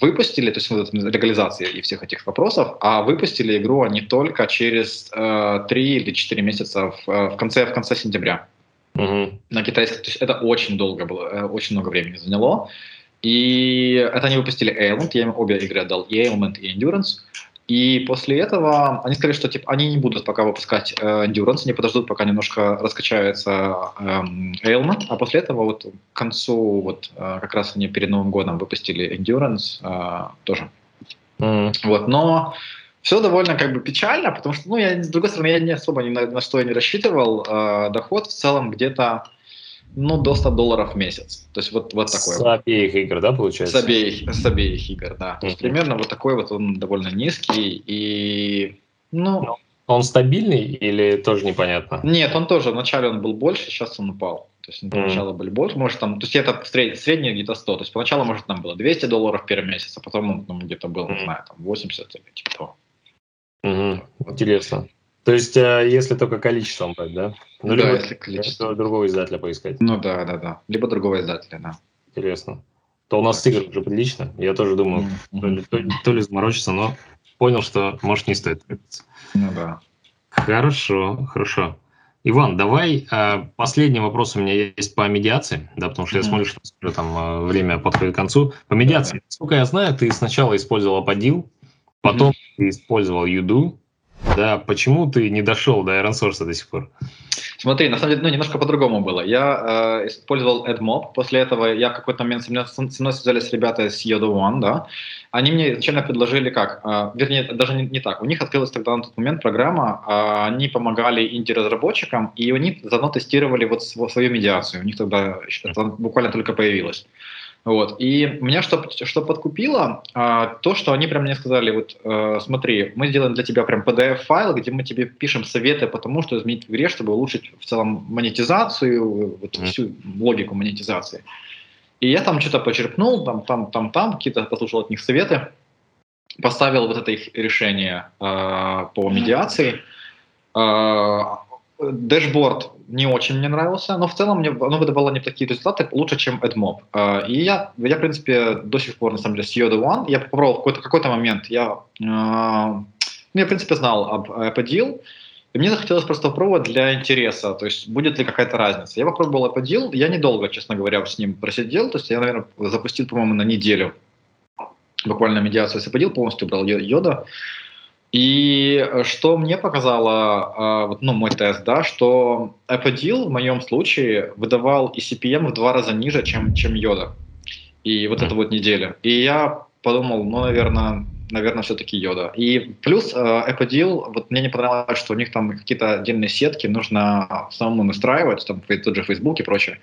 выпустили, то есть вот легализации и всех этих вопросов, а выпустили игру они только через э, 3 или 4 месяца в, в, конце, в конце сентября угу. на китайском. То есть это очень долго было, э, очень много времени заняло. И это они выпустили Ailment, я им обе игры отдал, и Ailment, и Endurance. И после этого они сказали, что типа, они не будут пока выпускать э, Endurance, они подождут, пока немножко раскачается э, Ailment, а после этого вот к концу, вот э, как раз они перед Новым годом выпустили Endurance э, тоже. Mm. Вот, но все довольно как бы печально, потому что, ну, я, с другой стороны, я не особо ни на, на что я не рассчитывал. Э, доход в целом где-то, ну, до 100 долларов в месяц. То есть вот, вот такой. С обеих игр, да, получается? С обеих, с обеих игр, да. То есть примерно вот такой вот он довольно низкий и, ну... Но он стабильный или тоже непонятно? Нет, он тоже, вначале он был больше, сейчас он упал. То есть поначалу mm. были больше, может там, то есть это сред, среднее где-то 100, то есть поначалу, может, там было 200 долларов первый месяц, а потом он ну, где-то был, mm. не знаю, там 80 или типа того. Угу. Интересно. То есть, э, если только количеством брать, да? Ну, да, либо если количество. другого издателя поискать. Ну да, да, да. Либо другого издателя, да. Интересно. То у нас игр уже прилично. Я тоже думаю, mm-hmm. то, ли, то, то ли заморочиться, но понял, что может не стоит Ну да. Хорошо, хорошо. Иван, давай э, последний вопрос у меня есть по медиации, да, потому что mm-hmm. я смотрю, что уже там э, время подходит к концу. По медиации, да, да. сколько я знаю, ты сначала использовал Аподил, Потом mm-hmm. ты использовал Юду. Да, почему ты не дошел до Iron Source до сих пор? Смотри, на самом деле, ну, немножко по-другому было. Я э, использовал AdMob, после этого я в какой-то момент со мной, со мной связались ребята с Yoda One, да, они мне изначально предложили как, э, вернее, даже не, не так, у них открылась тогда на тот момент программа, э, они помогали инди-разработчикам, и они заодно тестировали вот свою медиацию, у них тогда буквально только появилось. Вот. И меня что, что подкупило, а, то, что они прям мне сказали, вот а, смотри, мы сделаем для тебя прям PDF-файл, где мы тебе пишем советы по тому, что изменить в игре, чтобы улучшить в целом монетизацию, вот, mm. всю логику монетизации. И я там что-то почерпнул, там, там, там, там, какие-то послушал от них советы, поставил вот это их решение э, по медиации. Э, Дэшборд не очень мне нравился, но в целом мне оно выдавало неплохие результаты, лучше, чем AdMob. А, и я, я, в принципе, до сих пор, на самом деле, с Yoda One, я попробовал в какой-то, какой-то момент, я, ну, я, в принципе, знал об Apodil, и мне захотелось просто попробовать для интереса, то есть будет ли какая-то разница. Я попробовал Apodil, я недолго, честно говоря, с ним просидел, то есть я, наверное, запустил, по-моему, на неделю буквально медиацию с Apodil, полностью убрал Йода, и э, что мне показало, э, ну, мой тест, да, что Apodil в моем случае выдавал и CPM в два раза ниже, чем, чем Йода. И вот это вот неделя. И я подумал, ну, наверное, наверное, все-таки Йода. И плюс э, Apodil, вот мне не понравилось, что у них там какие-то отдельные сетки нужно самому настраивать, там тот же Facebook и прочее.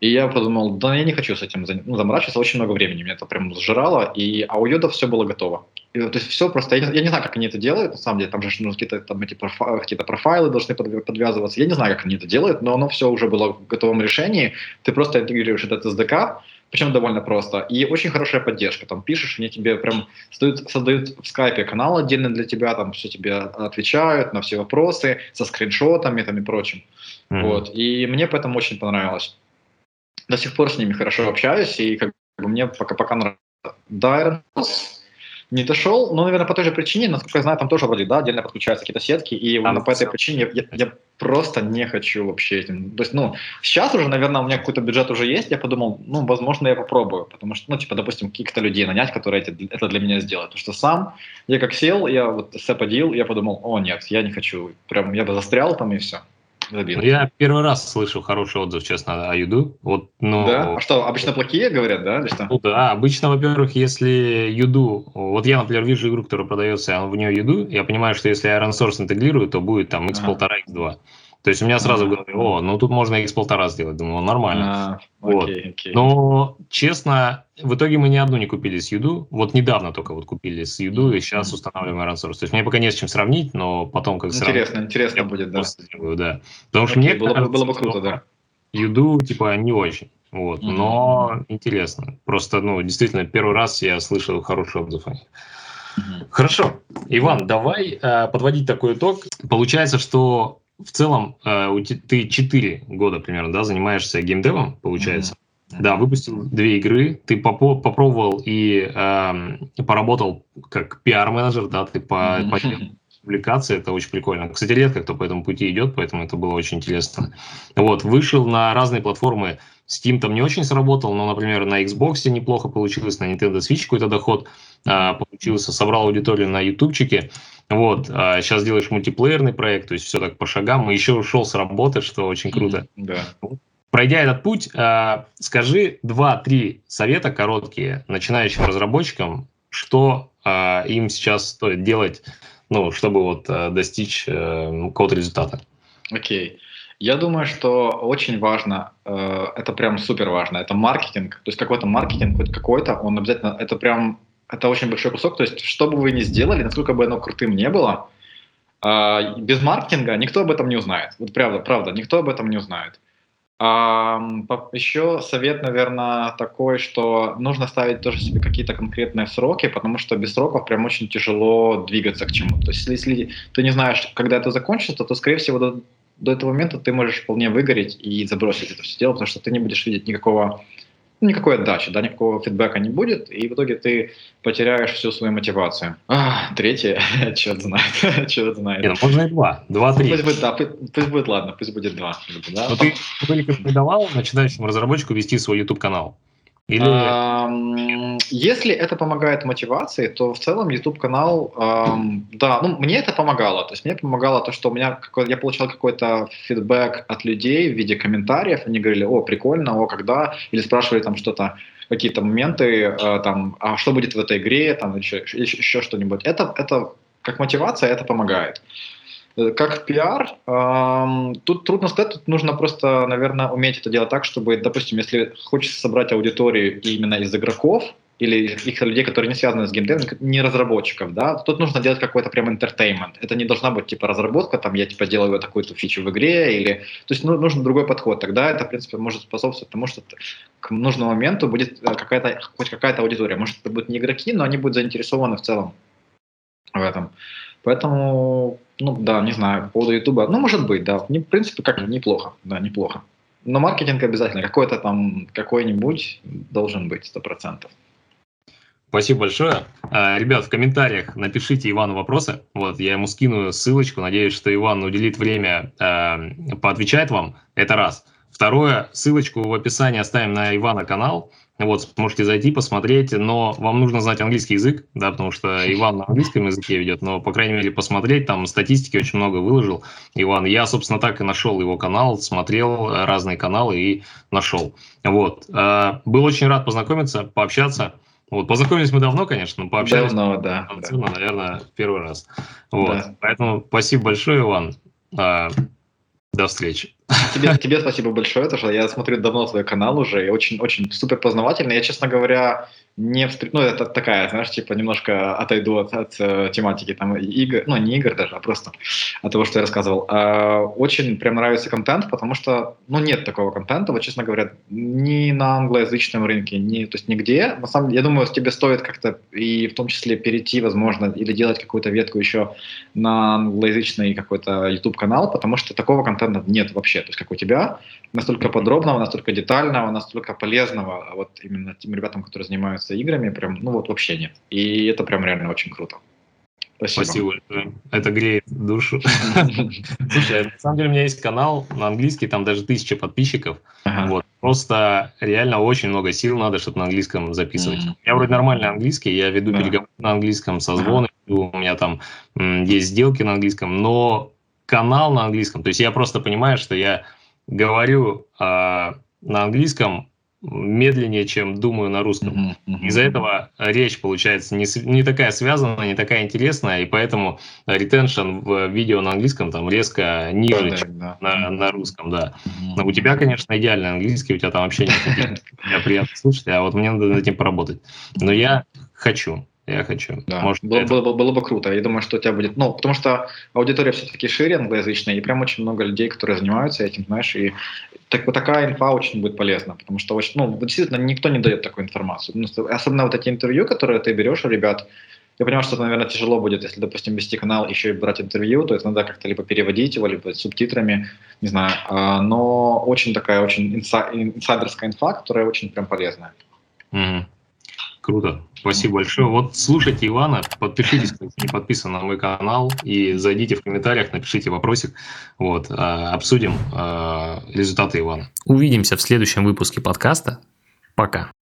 И я подумал, да я не хочу с этим ну, заморачиваться, очень много времени меня это прям сжирало, и, а у Йода все было готово. И, то есть все просто, я не, я не знаю, как они это делают, на самом деле, там же ну, какие-то, там, эти профайлы, какие-то профайлы должны подвязываться, я не знаю, как они это делают, но оно все уже было в готовом решении, ты просто интегрируешь этот SDK, причем довольно просто, и очень хорошая поддержка, там пишешь, они тебе прям создают, создают в скайпе канал отдельно для тебя, там все тебе отвечают на все вопросы, со скриншотами там и прочим. Mm-hmm. Вот, и мне поэтому очень понравилось до сих пор с ними хорошо общаюсь, и как бы мне пока, пока нравится. Да, не дошел, но, наверное, по той же причине, насколько я знаю, там тоже вроде, да, отдельно подключаются какие-то сетки, и а, по этой причине я, я просто не хочу вообще этим. То есть, ну, сейчас уже, наверное, у меня какой-то бюджет уже есть, я подумал, ну, возможно, я попробую, потому что, ну, типа, допустим, каких-то людей нанять, которые эти, это для меня сделают. Потому что сам, я как сел, я вот сэподил, я подумал, о, нет, я не хочу, прям я бы застрял там и все. Ну, я первый раз слышал хороший отзыв, честно, о Юду. Вот, ну, да? А что, обычно плохие говорят, да? Или что? Ну да, обычно, во-первых, если Юду... Вот я, например, вижу игру, которая продается, а в нее Юду, я понимаю, что если Iron Source интегрирую, то будет там x1,5, x2. То есть у меня сразу в голове, о, ну тут можно x1,5 сделать. Думаю, нормально. А, вот. окей, окей. Но, честно, в итоге мы ни одну не купили с Юду. Вот недавно только вот купили с Юду, и сейчас устанавливаем Iron Source. То есть мне пока не с чем сравнить, но потом как Интересно, сравнить, интересно будет, да. Сделаю, да. Потому что мне было, кажется, было бы круто, да. Юду, типа, не очень. Вот, mm-hmm. но интересно. Просто, ну, действительно, первый раз я слышал хороший отзыв о них. Mm-hmm. Хорошо. Иван, давай э, подводить такой итог. Получается, что в целом э, ты 4 года примерно да, занимаешься геймдевом, получается. Mm-hmm. Да, выпустил две игры, ты попо- попробовал и э, поработал как пиар-менеджер, да, ты по, mm-hmm. по публикации, это очень прикольно. Кстати, редко кто по этому пути идет, поэтому это было очень интересно. Вот, вышел на разные платформы, Steam там не очень сработал, но, например, на Xbox неплохо получилось, на Nintendo Switch какой-то доход а, получился, собрал аудиторию на ютубчике. Вот, а сейчас делаешь мультиплеерный проект, то есть все так по шагам, и еще ушел с работы, что очень круто. Да. Пройдя этот путь, а, скажи два-три совета короткие начинающим разработчикам, что а, им сейчас стоит делать, ну, чтобы вот а, достичь а, какого-то результата. Окей. Okay. Я думаю, что очень важно, э, это прям супер важно, это маркетинг. То есть какой-то маркетинг, хоть какой-то, он обязательно, это прям это очень большой кусок. То есть, что бы вы ни сделали, насколько бы оно крутым не было, э, без маркетинга никто об этом не узнает. Вот правда, правда, никто об этом не узнает. Еще совет, наверное, такой, что нужно ставить тоже себе какие-то конкретные сроки, потому что без сроков прям очень тяжело двигаться к чему-то. То есть если ты не знаешь, когда это закончится, то, скорее всего, до, этого момента ты можешь вполне выгореть и забросить это все дело, потому что ты не будешь видеть никакого ну, никакой отдачи, да, никакого фидбэка не будет, и в итоге ты потеряешь всю свою мотивацию. А, третье, черт знает, черт знает. Нет, ну, можно и два, два-три. Пусть будет, да, пусть, пусть будет, ладно, пусть будет два. Да? Но ты только придавал начинающему разработчику вести свой YouTube-канал? Или... Если это помогает мотивации, то в целом YouTube канал, эм, да, ну мне это помогало. То есть мне помогало то, что у меня я получал какой-то фидбэк от людей в виде комментариев. Они говорили, о, прикольно, о, когда, или спрашивали там что-то, какие-то моменты, э, там, а что будет в этой игре, там еще, еще, еще что-нибудь. Это, это как мотивация, это помогает. Э, как пиар, эм, тут трудно сказать, тут нужно просто, наверное, уметь это делать так, чтобы, допустим, если хочется собрать аудиторию именно из игроков, или их людей, которые не связаны с геймдевом, не разработчиков, да, тут нужно делать какой-то прям entertainment. Это не должна быть типа разработка, там я типа делаю такую-то фичу в игре, или, то есть ну, нужен другой подход. Тогда это, в принципе, может способствовать тому, что к нужному моменту будет э, какая-то, хоть какая-то аудитория. Может, это будут не игроки, но они будут заинтересованы в целом в этом. Поэтому, ну да, не знаю, по поводу Ютуба, ну может быть, да, в принципе, как неплохо, да, неплохо. Но маркетинг обязательно, какой-то там, какой-нибудь должен быть, сто процентов. Спасибо большое. А, ребят, в комментариях напишите Ивану вопросы. Вот, я ему скину ссылочку. Надеюсь, что Иван уделит время, э, поотвечает вам. Это раз. Второе, ссылочку в описании оставим на Ивана канал. Вот, сможете зайти, посмотреть, но вам нужно знать английский язык, да, потому что Иван на английском языке ведет, но, по крайней мере, посмотреть, там статистики очень много выложил Иван. Я, собственно, так и нашел его канал, смотрел разные каналы и нашел. Вот. Э, был очень рад познакомиться, пообщаться. Вот, познакомились мы давно, конечно, но пообщались. Давно, да. Ценно, да. наверное, первый раз. Вот. Да. Поэтому спасибо большое, Иван. А, до встречи. Тебе, тебе спасибо большое, потому что я смотрю давно твой канал уже, и очень-очень супер познавательный. Я, честно говоря, не встр... ну это такая, знаешь, типа немножко отойду от, от uh, тематики там игр, ну не игр даже, а просто от того, что я рассказывал. Uh, очень прям нравится контент, потому что, ну нет такого контента, вот честно говоря, ни на англоязычном рынке, ни, то есть нигде. На самом деле, я думаю, тебе стоит как-то и в том числе перейти, возможно, или делать какую-то ветку еще на англоязычный какой-то YouTube канал, потому что такого контента нет вообще, то есть как у тебя, настолько подробного, настолько детального, настолько полезного, а вот именно тем ребятам, которые занимаются играми, прям, ну вот вообще нет. И это прям реально очень круто. Спасибо. Спасибо. Это греет душу. Слушай, на самом деле у меня есть канал на английский, там даже тысяча подписчиков. Вот. Просто реально очень много сил надо, чтобы на английском записывать. Я вроде нормальный английский, я веду переговоры на английском, созвоны, у меня там есть сделки на английском, но канал на английском. То есть я просто понимаю, что я говорю э, на английском медленнее, чем думаю на русском. Mm-hmm. Из-за этого речь получается не, не такая связанная, не такая интересная, и поэтому ретеншн в видео на английском там резко ниже, да, чем да. На, на русском, да. Mm-hmm. Но у тебя, конечно, идеальный английский, у тебя там вообще не приятно слушать, а вот мне надо над этим поработать. Но я хочу. Я хочу. Да. Может, было, это... было, было бы круто. Я думаю, что у тебя будет... Ну, потому что аудитория все-таки шире англоязычная, и прям очень много людей, которые занимаются этим, знаешь, и так, вот такая инфа очень будет полезна, потому что очень, ну, действительно никто не дает такую информацию. Ну, особенно вот эти интервью, которые ты берешь у ребят, я понимаю, что это, наверное, тяжело будет, если, допустим, вести канал, еще и брать интервью, то есть надо как-то либо переводить его, либо субтитрами, не знаю. А, но очень такая, очень инсайдерская инфа, которая очень прям полезная. Mm-hmm. Круто. Спасибо большое. Вот слушайте Ивана, подпишитесь, кто не подписан на мой канал, и зайдите в комментариях, напишите вопросик. Вот, а, обсудим а, результаты Ивана. Увидимся в следующем выпуске подкаста. Пока.